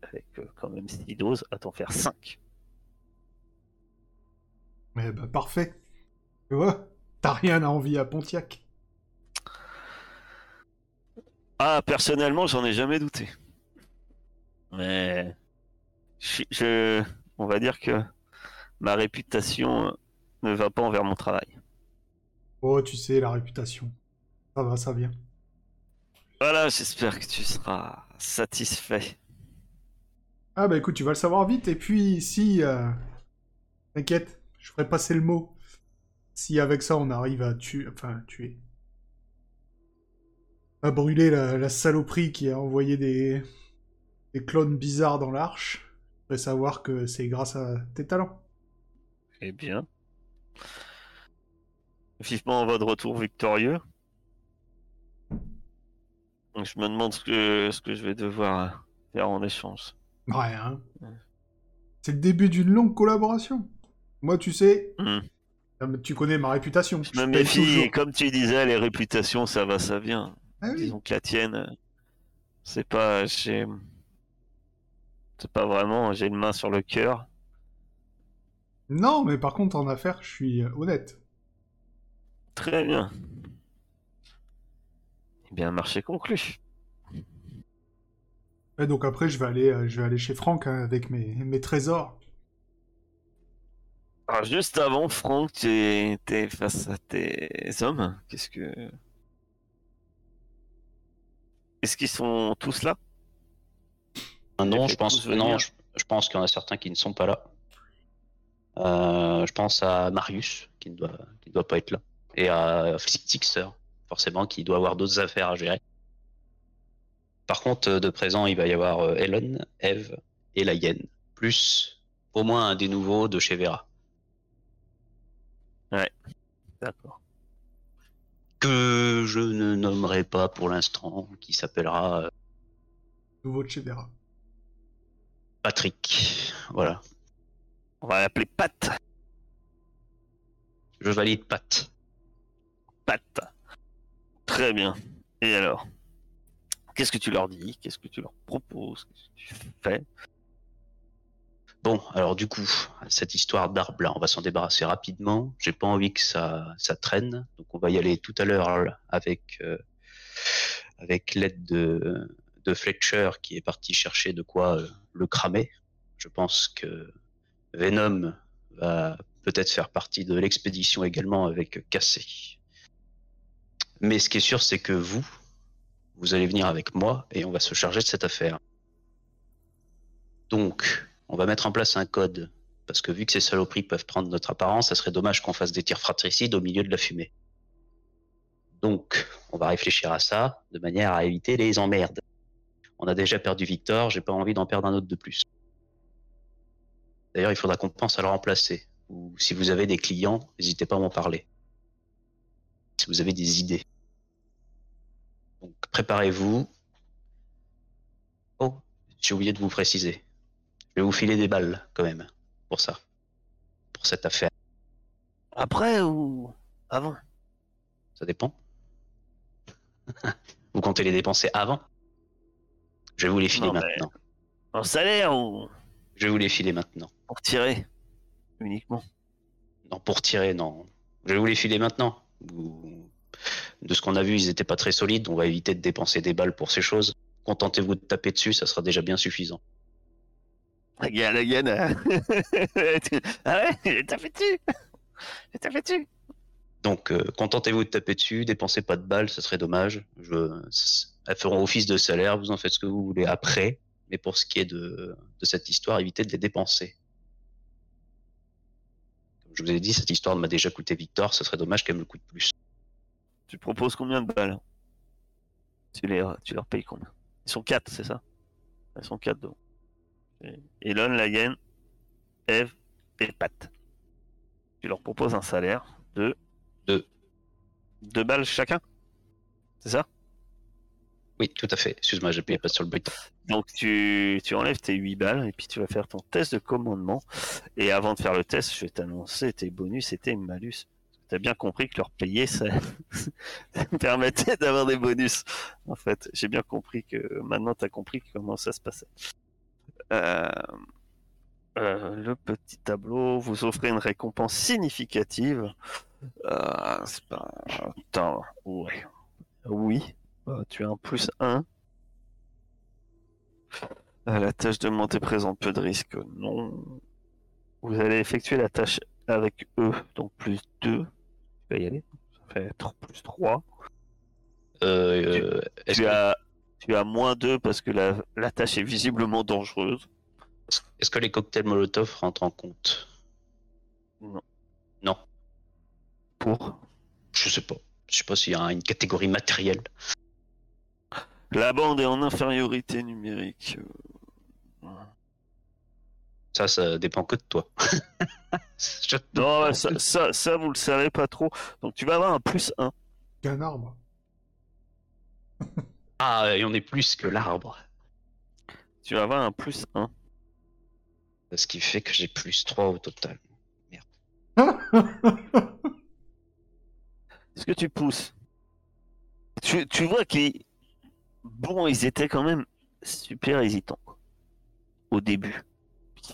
avec euh, quand même 6 doses à t'en faire 5. Mais bah, parfait. Tu vois, t'as rien à envier à Pontiac. Ah, personnellement, j'en ai jamais douté. Mais je, je- on va dire que ma réputation ne va pas envers mon travail. Oh, tu sais, la réputation. Ça va, ça vient. Voilà, j'espère que tu seras satisfait. Ah bah écoute, tu vas le savoir vite, et puis si... euh, T'inquiète, je ferai passer le mot. Si avec ça on arrive à tuer... Enfin, tuer. À brûler la, la saloperie qui a envoyé des... des clones bizarres dans l'arche, je ferai savoir que c'est grâce à tes talents. Eh bien. Vivement votre retour victorieux. Donc, je me demande ce que, ce que je vais devoir faire en échange. Ouais, hein. C'est le début d'une longue collaboration. Moi, tu sais, Hmm. euh, tu connais ma réputation. Je me paye méfie, toujours. et comme tu disais, les réputations, ça va, ça vient. Ah oui. Disons que la tienne, euh, c'est pas, c'est pas vraiment, j'ai une main sur le cœur. Non, mais par contre, en affaires, je suis euh, honnête. Très bien. Eh bien, marché conclu. Ouais, donc après, je vais aller, je vais aller chez Franck hein, avec mes, mes trésors. Alors, juste avant, Franck, tu es face à tes hommes. Qu'est-ce que. Est-ce qu'ils sont tous là? Euh, Non, je pense, non, je, je pense qu'il y en a certains qui ne sont pas là. Euh, je pense à Marius, qui ne doit, qui ne doit pas être là. Et à Tixer, forcément, qui doit avoir d'autres affaires à gérer. Par contre, euh, de présent, il va y avoir Elon, Eve et la hyène. Plus au moins un des nouveaux de chez Vera. D'accord. Que je ne nommerai pas pour l'instant, qui s'appellera euh, Nouveau de chez Vera. Patrick. Voilà. On va l'appeler Pat. Je valide Pat. Pat. Très bien. Et alors? Qu'est-ce que tu leur dis? Qu'est-ce que tu leur proposes? Qu'est-ce que tu fais? Bon, alors du coup, cette histoire d'arbre là, on va s'en débarrasser rapidement. J'ai pas envie que ça, ça traîne, donc on va y aller tout à l'heure avec euh, l'aide de, de Fletcher qui est parti chercher de quoi euh, le cramer. Je pense que Venom va peut-être faire partie de l'expédition également avec Cassé. Mais ce qui est sûr, c'est que vous, vous allez venir avec moi et on va se charger de cette affaire. Donc, on va mettre en place un code, parce que vu que ces saloperies peuvent prendre notre apparence, ça serait dommage qu'on fasse des tirs fratricides au milieu de la fumée. Donc, on va réfléchir à ça, de manière à éviter les emmerdes. On a déjà perdu Victor, j'ai pas envie d'en perdre un autre de plus. D'ailleurs, il faudra qu'on pense à le remplacer. Ou si vous avez des clients, n'hésitez pas à m'en parler. Si vous avez des idées. Donc, préparez-vous. Oh, j'ai oublié de vous préciser. Je vais vous filer des balles, quand même, pour ça. Pour cette affaire. Après ou avant? Ça dépend. [laughs] vous comptez les dépenser avant? Je vais vous les filer Non, maintenant. En salaire ou? Je vais vous les filer maintenant. pour tirer? Uniquement? Non, pour tirer, non. Je vais vous les filer maintenant. De ce qu'on a vu, ils étaient pas très solides. On va éviter de dépenser des balles pour ces choses. Contentez-vous de taper dessus, ça sera déjà bien suffisant. Gaine, la gaine. ah ouais J'ai tapé dessus [laughs] tapé dessus Donc, euh, contentez-vous de taper dessus, dépensez pas de balles, ça serait dommage. Je... Elles feront office de salaire, vous en faites ce que vous voulez après. Mais pour ce qui est de, de cette histoire, évitez de les dépenser. Comme je vous ai dit, cette histoire m'a déjà coûté Victor, ce serait dommage qu'elle me coûte plus. Tu proposes combien de balles? Tu, les, tu leur payes combien? Ils sont 4, c'est ça? Ils sont 4 donc. Elon, Lagen, Eve et Pat. Tu leur proposes un salaire de Deux. 2 balles chacun C'est ça? Oui, tout à fait. Excuse-moi, j'ai payé pas sur le bruit. Donc tu, tu enlèves tes 8 balles et puis tu vas faire ton test de commandement. Et avant de faire le test, je vais t'annoncer tes bonus et tes malus. Tu as bien compris que leur payer, ça, ça [laughs] me permettait d'avoir des bonus. En fait, j'ai bien compris que maintenant tu as compris comment ça se passait. Euh, euh, le petit tableau, vous offrez une récompense significative. Euh, c'est pas... Attends, ouais. Oui, tu as un plus 1. Euh, La tâche demandée présente peu de risques. Non. Vous allez effectuer la tâche avec eux, donc plus 2. Tu vas y aller. Ça fait tr- plus 3. Euh, euh, est-ce Tu que, as, tu as moins 2 parce que la, la tâche est visiblement dangereuse. est-ce que les cocktails Molotov rentrent en compte? Non. Non, Pour? Je sais pas. Je sais pas s'il y a une catégorie matérielle. la bande est en infériorité numérique. Ça, ça dépend que de toi. [laughs] Je- Non, ça, ça, ça, vous le savez pas trop. Donc tu vas avoir un plus 1. Qu'un arbre. Ah, et on est plus que l'arbre. Tu vas avoir un plus 1. Ce qui fait que j'ai plus 3 au total. [laughs] Est-ce que tu pousses? Tu, tu vois qu'ils. Bon, ils étaient quand même super hésitants. quoi. Au début.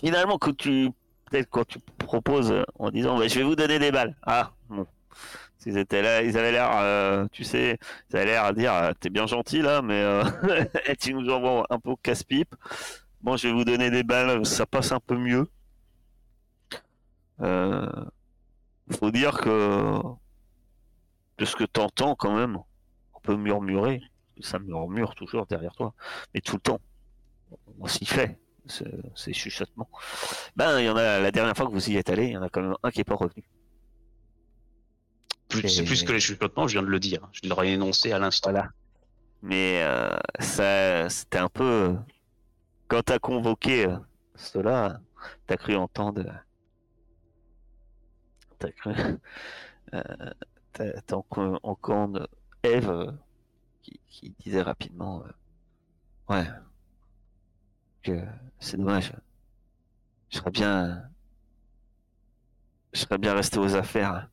Finalement, quand tu. Peut-être quand tu proposes euh, en disant bah, je vais vous donner des balles. Ah, bon. Ils étaient là, ils avaient l'air, euh, tu sais, ils avaient l'air à dire, euh, t'es bien gentil là, mais euh, [laughs] tu nous envoies un peu casse-pipe. Bon, je vais vous donner des balles, ça passe un peu mieux. Euh, faut dire que de ce que t'entends quand même, on peut murmurer, ça murmure toujours derrière toi, mais tout le temps, on s'y fait, c'est c'est chuchotement. Ben, il y en a, la dernière fois que vous y êtes allé, il y en a quand même un qui est pas revenu. C'est plus que les chuchotements, je viens de le dire. Je l'aurais énoncé à l'instant. Voilà. Mais euh, ça, c'était un peu. Quand t'as convoqué euh, cela, t'as cru entendre. T'as cru. Euh, t'as t'as enco- entendre Eve euh, qui, qui disait rapidement euh, Ouais. Que c'est dommage. Je serais bien. Je serais bien resté aux affaires.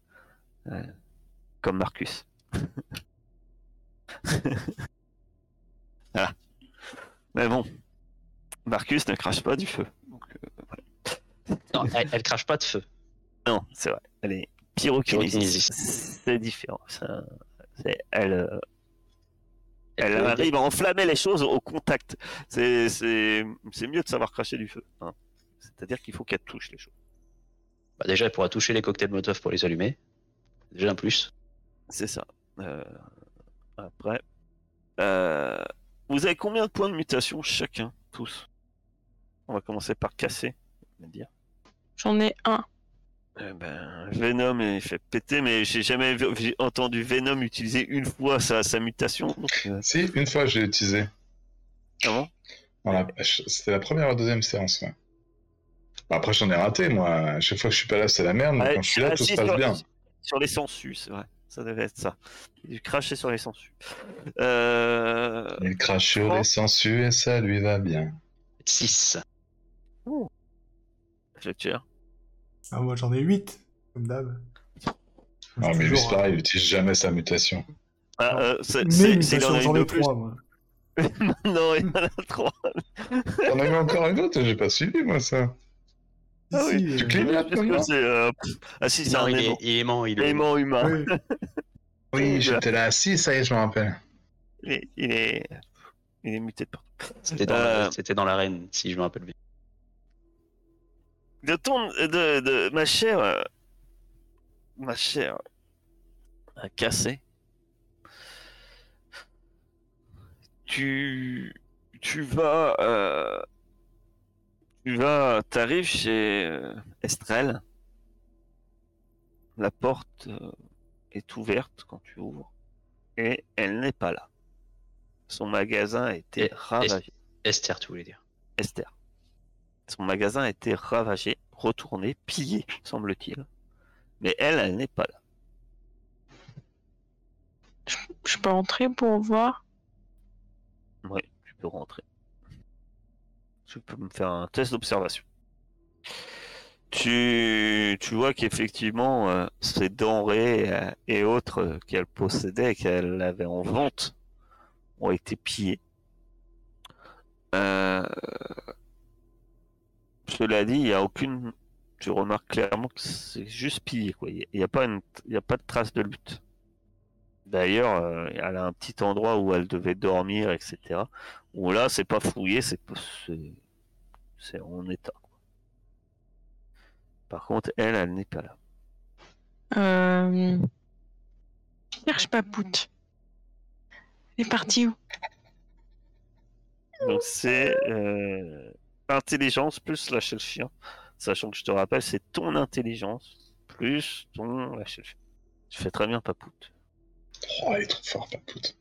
Comme Marcus. Voilà. Mais bon, Marcus ne crache pas du feu. Donc, euh, Non, elle, elle crache pas de feu. non, c'est vrai. Elle est. Pyrokinésiste. C'est différent. Ça- elle, euh, elle peut- arrive à enflammer les choses au contact. C'est mieux de savoir cracher du feu. hein. C'est-à-dire qu'il faut qu'elle touche les choses. Bah, déjà, elle pourra toucher les cocktails Molotov pour les allumer. Déjà un plus. C'est ça. Euh, après, euh, vous avez combien de points de mutation chacun, tous? On va commencer par casser, on va dire. J'en ai un. Eh ben, Venom il fait péter, mais j'ai jamais vu- entendu Venom utiliser une fois sa, sa mutation. Donc, euh, Si, une fois, je l'ai utilisé. comment? Dans la- C'était la première ou la deuxième séance, ouais. Bah, après, j'en ai raté, moi. À chaque fois que je suis pas là, c'est la merde. Mais Ah, quand je suis là, ah, tout se passe sur, bien. Sur les sangsues, c'est vrai. Ça devait être ça. Il crachait sur les sangsues. Euh... Il crache sur Oh. les sangsues et ça lui va bien. 6. Fletcher. Ah, moi j'en ai 8, comme d'hab. Non, mais lui, c'est pareil, il utilise jamais sa mutation. Ah, euh, c'est- Mais c'est- c'est- il en mutation, a j'en une de ai plus. 3, moi. [laughs] non, il en a trois. T'en as eu encore une autre J'ai pas suivi, moi, ça. Ah Si, oui, tu euh, Qu'est-ce que c'est euh, Ah si, c'est un il est, aimant. il est aimant, il est Aimant humain. oui. [laughs] Oui, j'étais là. Si, ça y est, je me rappelle. Il est, il est, il est muté de partout. C'était dans, Euh, dans l'arène, si je me rappelle bien. De ton, de, de ma chère, euh, ma chère, à casser. Tu, tu vas, euh, tu vas, t'arrives chez euh, Estrelle. La porte euh, est ouverte quand tu ouvres et elle n'est pas là. Son magasin a été Et- ravagé. Esther, tu voulais dire? Esther. Son magasin a été ravagé, retourné, pillé, semble-t-il. Mais elle, elle n'est pas là. Je peux entrer pour voir? Oui, tu peux rentrer. Tu peux me faire un test d'observation. Tu, tu vois qu'effectivement, euh, ces denrées euh, et autres qu'elle possédait, qu'elle avait en vente, ont été pillées. Euh, Cela dit, il n'y a aucune. Tu remarques clairement que c'est juste pillé. Il n'y a, pas une- a pas de trace de lutte. D'ailleurs, elle a un petit endroit où elle devait dormir, etc. Où là, c'est pas fouillé, c'est c'est en état. quoi. Par contre, elle, elle n'est pas là. Euh... Cherche Papoute. Elle est partie où? Donc c'est euh, intelligence plus lâcher le chien. Sachant que je te rappelle, c'est ton intelligence plus ton lâcher le chien. Tu fais très bien, Papoute. Oh, il est trop fort, Papoute.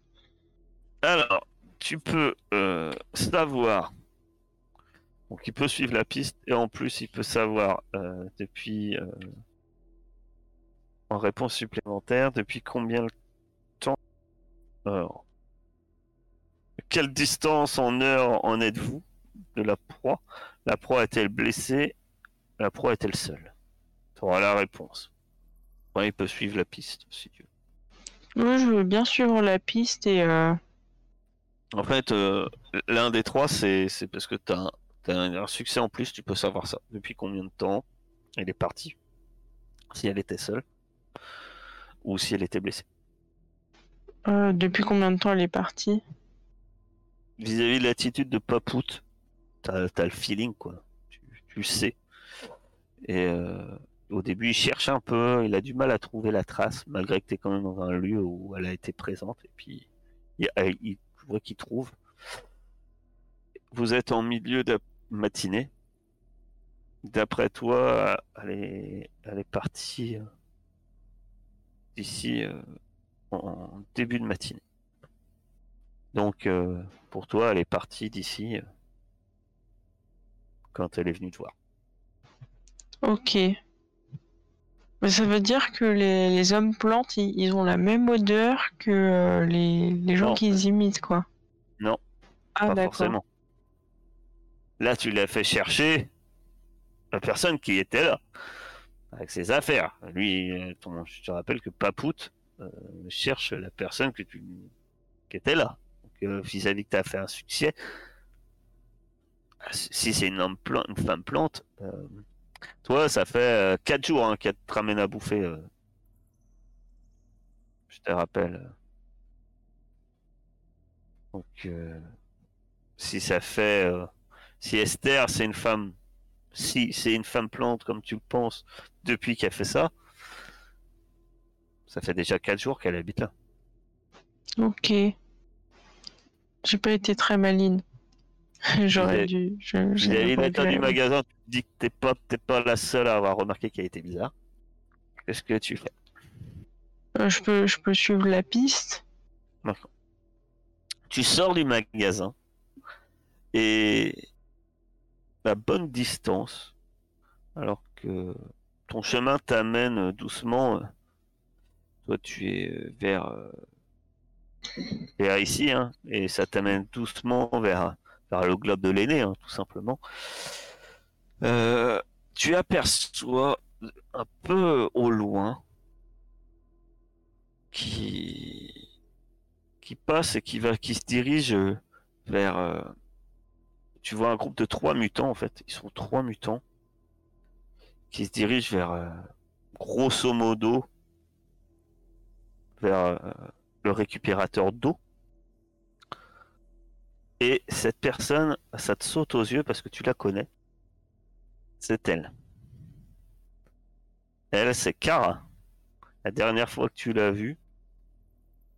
Alors, tu peux euh, savoir. Donc, il peut suivre la piste et en plus, il peut savoir euh, depuis. euh, en réponse supplémentaire, depuis combien de temps. Alors, quelle distance en heure en êtes-vous de la proie? La proie est-elle blessée? La proie est-elle seule? Tu auras la réponse. Il peut suivre la piste si tu veux. Moi, je veux bien suivre la piste et. Euh... En fait, euh, l'un des trois, c'est c'est parce que tu as, un, un succès en plus, tu peux savoir ça. Depuis combien de temps elle est partie? Si elle était seule? ou si elle était blessée? Euh, depuis combien de temps elle est partie? Vis-à-vis de l'attitude de Papout, t'as as le feeling, quoi. Tu, tu sais. Et euh, au début, il cherche un peu, il a du mal à trouver la trace, malgré que tu es quand même dans un lieu où elle a été présente. Et puis, il, il voit qu'il trouve. Vous êtes en milieu matinée. D'après toi, elle est, elle est partie euh, d'ici euh, en début de matinée. Donc, euh, pour toi, elle est partie d'ici quand elle est venue te voir. Ok. Mais ça veut dire que les, les hommes plantes, ils, ils ont la même odeur que les, les gens qu'ils imitent, quoi. Non, Ah, pas forcément. Là, tu l'as fait chercher la personne qui était là, avec ses affaires. Lui, je te rappelle que Papout euh, cherche la personne qui était là. Donc, euh, vis-à-vis que tu as fait un succès, si c'est une, femme plante, euh, toi, ça fait 4 jours hein, qu'elle te ramène à bouffer. Je te rappelle. Donc, si ça fait. Si Esther, c'est une femme. Si c'est une femme plante, comme tu le penses, depuis qu'elle fait ça, ça fait déjà 4 jours qu'elle habite là. Ok. J'ai pas été très maline. [laughs] J'aurais dû. Je, je du magasin, tu te dis que t'es pas, t'es pas la seule à avoir remarqué qu'elle était bizarre. Qu'est-ce que tu fais? Euh, je, peux, je peux suivre la piste. Tu sors du magasin et à bonne distance, alors que ton chemin t'amène doucement. euh, Toi, tu es euh, vers, euh, vers ici, hein, et ça t'amène doucement vers, le globe de l'aîné, hein, tout simplement. Euh, tu aperçois un peu au loin qui qui passe et qui va qui se dirige euh, vers euh, tu vois un groupe de trois mutants en fait. Ils sont trois mutants qui se dirigent vers euh, grosso modo vers euh, le récupérateur d'eau. Et cette personne ça te saute aux yeux parce que tu la connais. C'est elle. Elle c'est Kara. La dernière fois que tu l'as vue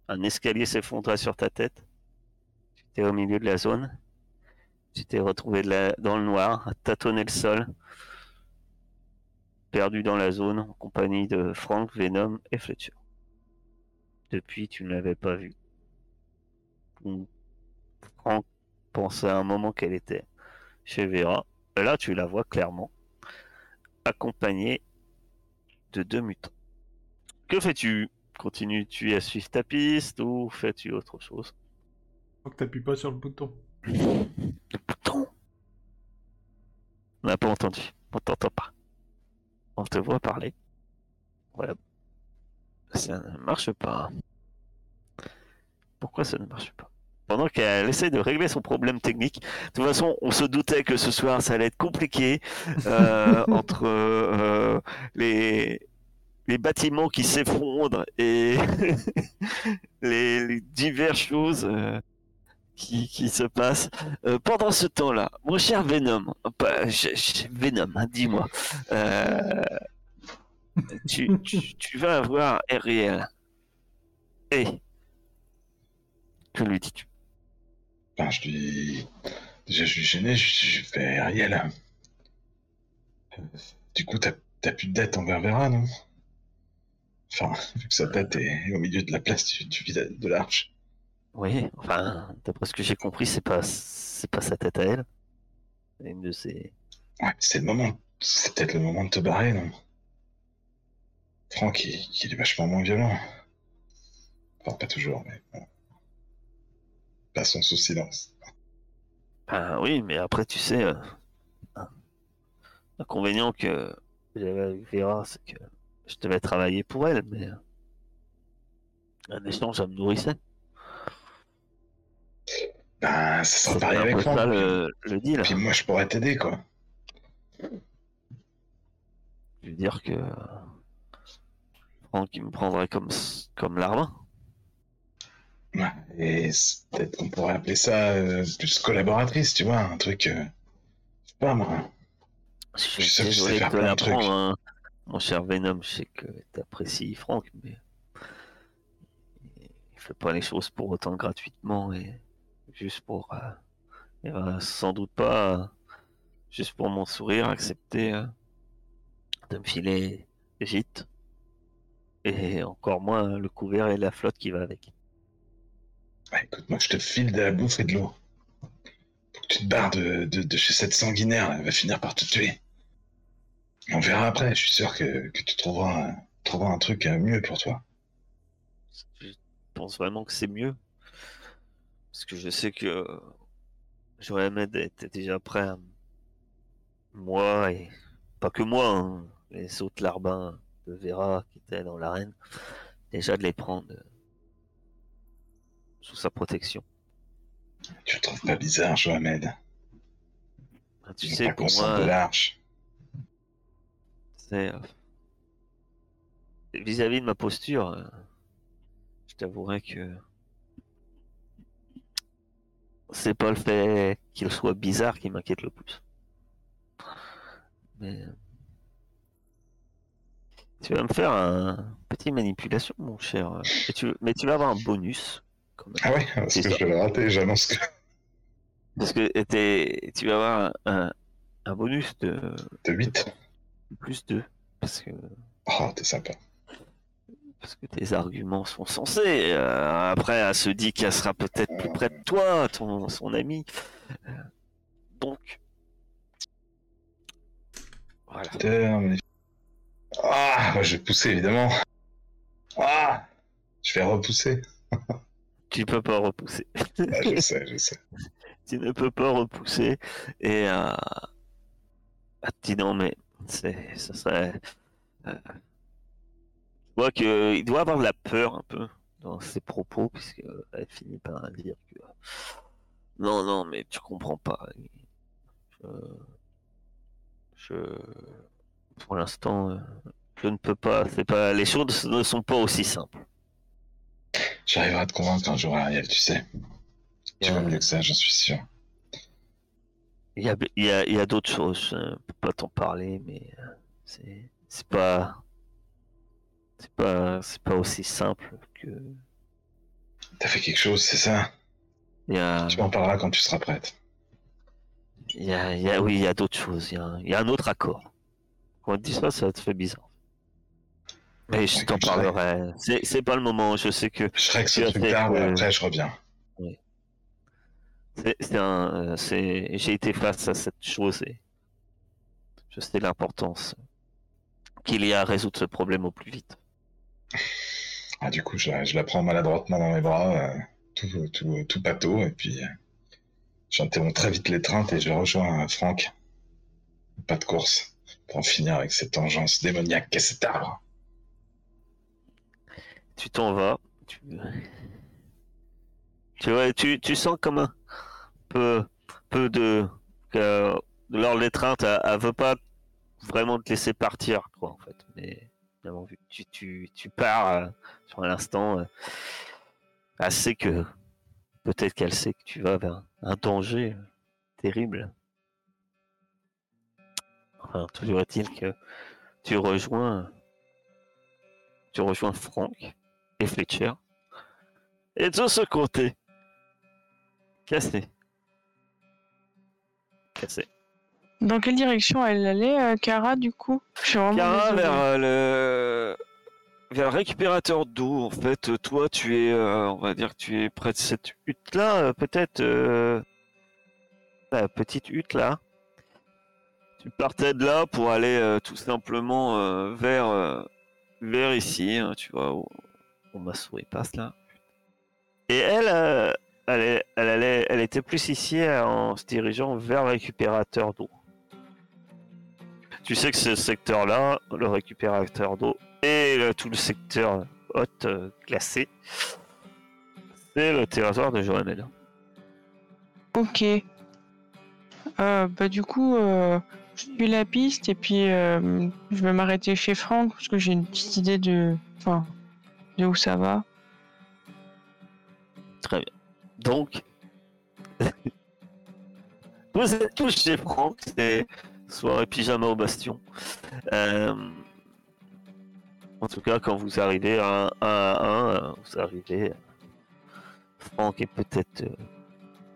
un escalier s'effondra sur ta tête. Tu étais au milieu de la zone. Tu t'es retrouvé dans le noir, à tâtonner le sol. Perdu dans la zone, en compagnie de Frank, Venom et Fletcher. Depuis, tu ne l'avais pas vu. Frank pensait à un moment qu'elle était chez Vera. Là, tu la vois clairement, accompagnée de deux mutants. Que fais-tu? Continues-tu à suivre ta piste ou fais-tu autre chose? Faut que t'appuies pas sur le bouton. Le bouton On n'a pas entendu. On t'entend pas. On te voit parler. Voilà. Ça ne marche pas. Pourquoi ça ne marche pas? Pendant qu'elle essaie de régler son problème technique. De toute façon, on se doutait que ce soir, ça allait être compliqué euh, [laughs] entre euh, les, les bâtiments qui s'effondrent et [laughs] les, les diverses choses euh, qui, se passent. Euh, pendant ce temps-là, mon cher Venom, je- Venom, hein, dis-moi, euh, tu, vas avoir Ariel. Et que lui dis-tu? Ben, je lui. Déjà, je suis gêné, je, je fais Ariel. Euh, Du coup, t'as plus de dette envers Vera, non? Enfin, [laughs] vu que sa tête est au milieu de la place du, du de l'arche. Oui, enfin, d'après ce que j'ai compris, c'est pas, c'est pas sa tête à elle. C'est une de ses. Ouais, c'est le moment. C'est peut-être le moment de te barrer, non? Franck, il, il est vachement moins violent. Enfin, pas toujours, mais bon. Passons sous silence. Ben oui, mais après, tu sais, euh, un- l'inconvénient que j'avais avec Vera, c'est que je devais travailler pour elle, mais euh, en échange, elle me nourrissait. Ben, ça sera pareil avec ça puis- le, le deal. Puis moi, je pourrais t'aider, quoi. Je veux dire que Franck qui me prendrait comme, comme l'arme. Ouais, et peut-être qu'on pourrait appeler ça euh, plus collaboratrice, tu vois, un truc. euh, je sais pas moi. Je que sais désolé de faire plein de trucs. hein. Mon cher Venom, je sais que t'apprécies Franck, mais il fait pas les choses pour autant gratuitement et juste pour, euh, va sans doute pas, euh, juste pour mon sourire, accepter euh, de me filer gîtes et encore moins le couvert et la flotte qui va avec. Écoute, moi je te file de la bouffe et de l'eau. Faut que tu te barres de, de, de chez cette sanguinaire, elle va finir par te tuer. On verra après, je suis sûr que, que tu trouveras, un- trouveras un truc euh, mieux pour toi. Je pense vraiment que c'est mieux. Parce que je sais que Johamed était déjà prêt à moi et pas que moi, hein, les autres larbins de Vera qui étaient dans l'arène, déjà de les prendre sous sa protection. Tu le trouves pas bizarre, Johamed Ah, Tu sais, pas pour de moi, l'arche. c'est euh, vis-à-vis de ma posture, euh, je t'avouerai que c'est pas le fait qu'il soit bizarre qui m'inquiète le plus. Mais tu vas me faire un petit manipulation, mon cher. et tu... Mais tu vas avoir un bonus. Quand même. Ah ouais, parce que ça. je vais le rater, j'annonce que Parce que tu vas avoir un, un- un bonus de de 8. plus 2. Parce que Oh, t'es sympa. Parce que tes arguments sont sensés. Euh, après, elle se dit qu'elle sera peut-être plus près de toi, ton, son ami. Euh, donc. Voilà. Putain, mais- Ah, bah, je vais pousser évidemment. Ah, je vais repousser. [laughs] Tu peux pas repousser. Ah, je sais, je sais. [laughs] tu ne peux pas repousser. Et. Euh... Te dit non, mais. C'est, ça serait. Euh... Je vois qu'il doit avoir de la peur un peu dans ses propos, puisqu'elle finit par dire que. Non, non, mais tu comprends pas. Je. je... Pour l'instant, euh, je ne peux pas. C'est pas. Les choses ne sont pas aussi simples. J'arriverai à te convaincre un jour, Ariel, tu sais. Tu vas Euh, mieux que ça, j'en suis sûr. Il y a, il y a, il y a d'autres choses, je ne peux pas t'en parler, mais euh, c'est pas, c'est pas, c'est pas aussi simple que. T'as fait quelque chose, c'est ça? Y a, Tu m'en parleras quand tu seras prête. y a, y a- oui, il y a d'autres choses. Il y a, un- il y a un autre accord. Quand on te dit ça, ça te fait bizarre. Mais je t'en parlerai. C'est, c'est pas le moment. Je sais que Je règle ce Tu as truc et que- après je reviens. c'est, c'est un, euh, c'est, j'ai été face à cette chose et je sais l'importance qu'il y a à résoudre ce problème au plus vite. Ah, du coup, je, la- prends maladroitement dans mes bras, euh, tout, pâteau, et puis euh, j'interromps très vite l'étreinte et je rejoins euh, Franck. Pas de course, pour en finir avec cette engeance démoniaque qu'est cet arbre. tu t'en vas. Tu... Vois, tu, sens comme un peu, peu de. lors de l'étreinte, elle, elle veut pas vraiment te laisser partir, quoi, en fait. Mais tu, pars euh, sur l'instant. Euh, elle sait que. Peut-être qu'elle sait que tu vas vers un danger terrible. Enfin, toujours est-il que tu rejoins. Tu rejoins Franck et Fletcher. Et de ce côté, cassé. Cassé. Dans quelle direction elle allait, euh, Kara, du coup? Je suis vraiment Cara désolée. vers euh, le vers le récupérateur d'eau. En fait, toi, tu es, euh, on va dire, que tu es près de cette hutte là, peut-être euh, la petite hutte là. Tu partais de là pour aller euh, tout simplement euh, vers euh, vers ici, hein, tu vois, où, où ma souris passe là. Et elle, euh, elle, elle, allait, elle était plus ici euh, en se dirigeant vers le récupérateur d'eau. Tu sais que ce secteur-là, le récupérateur d'eau et le- tout le secteur haute euh, classé, c'est le territoire de Johanel. Ok. Euh, bah du coup, euh, je suis la piste et puis euh, je vais m'arrêter chez Franck parce que j'ai une petite idée de, enfin, de où ça va. Très bien. Donc, [laughs] vous êtes tous chez Franck, c'est soirée pyjama au bastion. Euh, En tout cas, quand vous arrivez un à un, euh, vous arrivez. Franck est peut-être euh,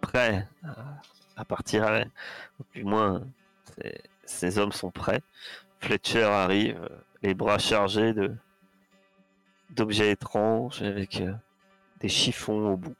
prêt à, à partir. Ou du moins, ses hommes sont prêts. Fletcher arrive, euh, les bras chargés de d'objets étranges avec euh, des chiffons au bout.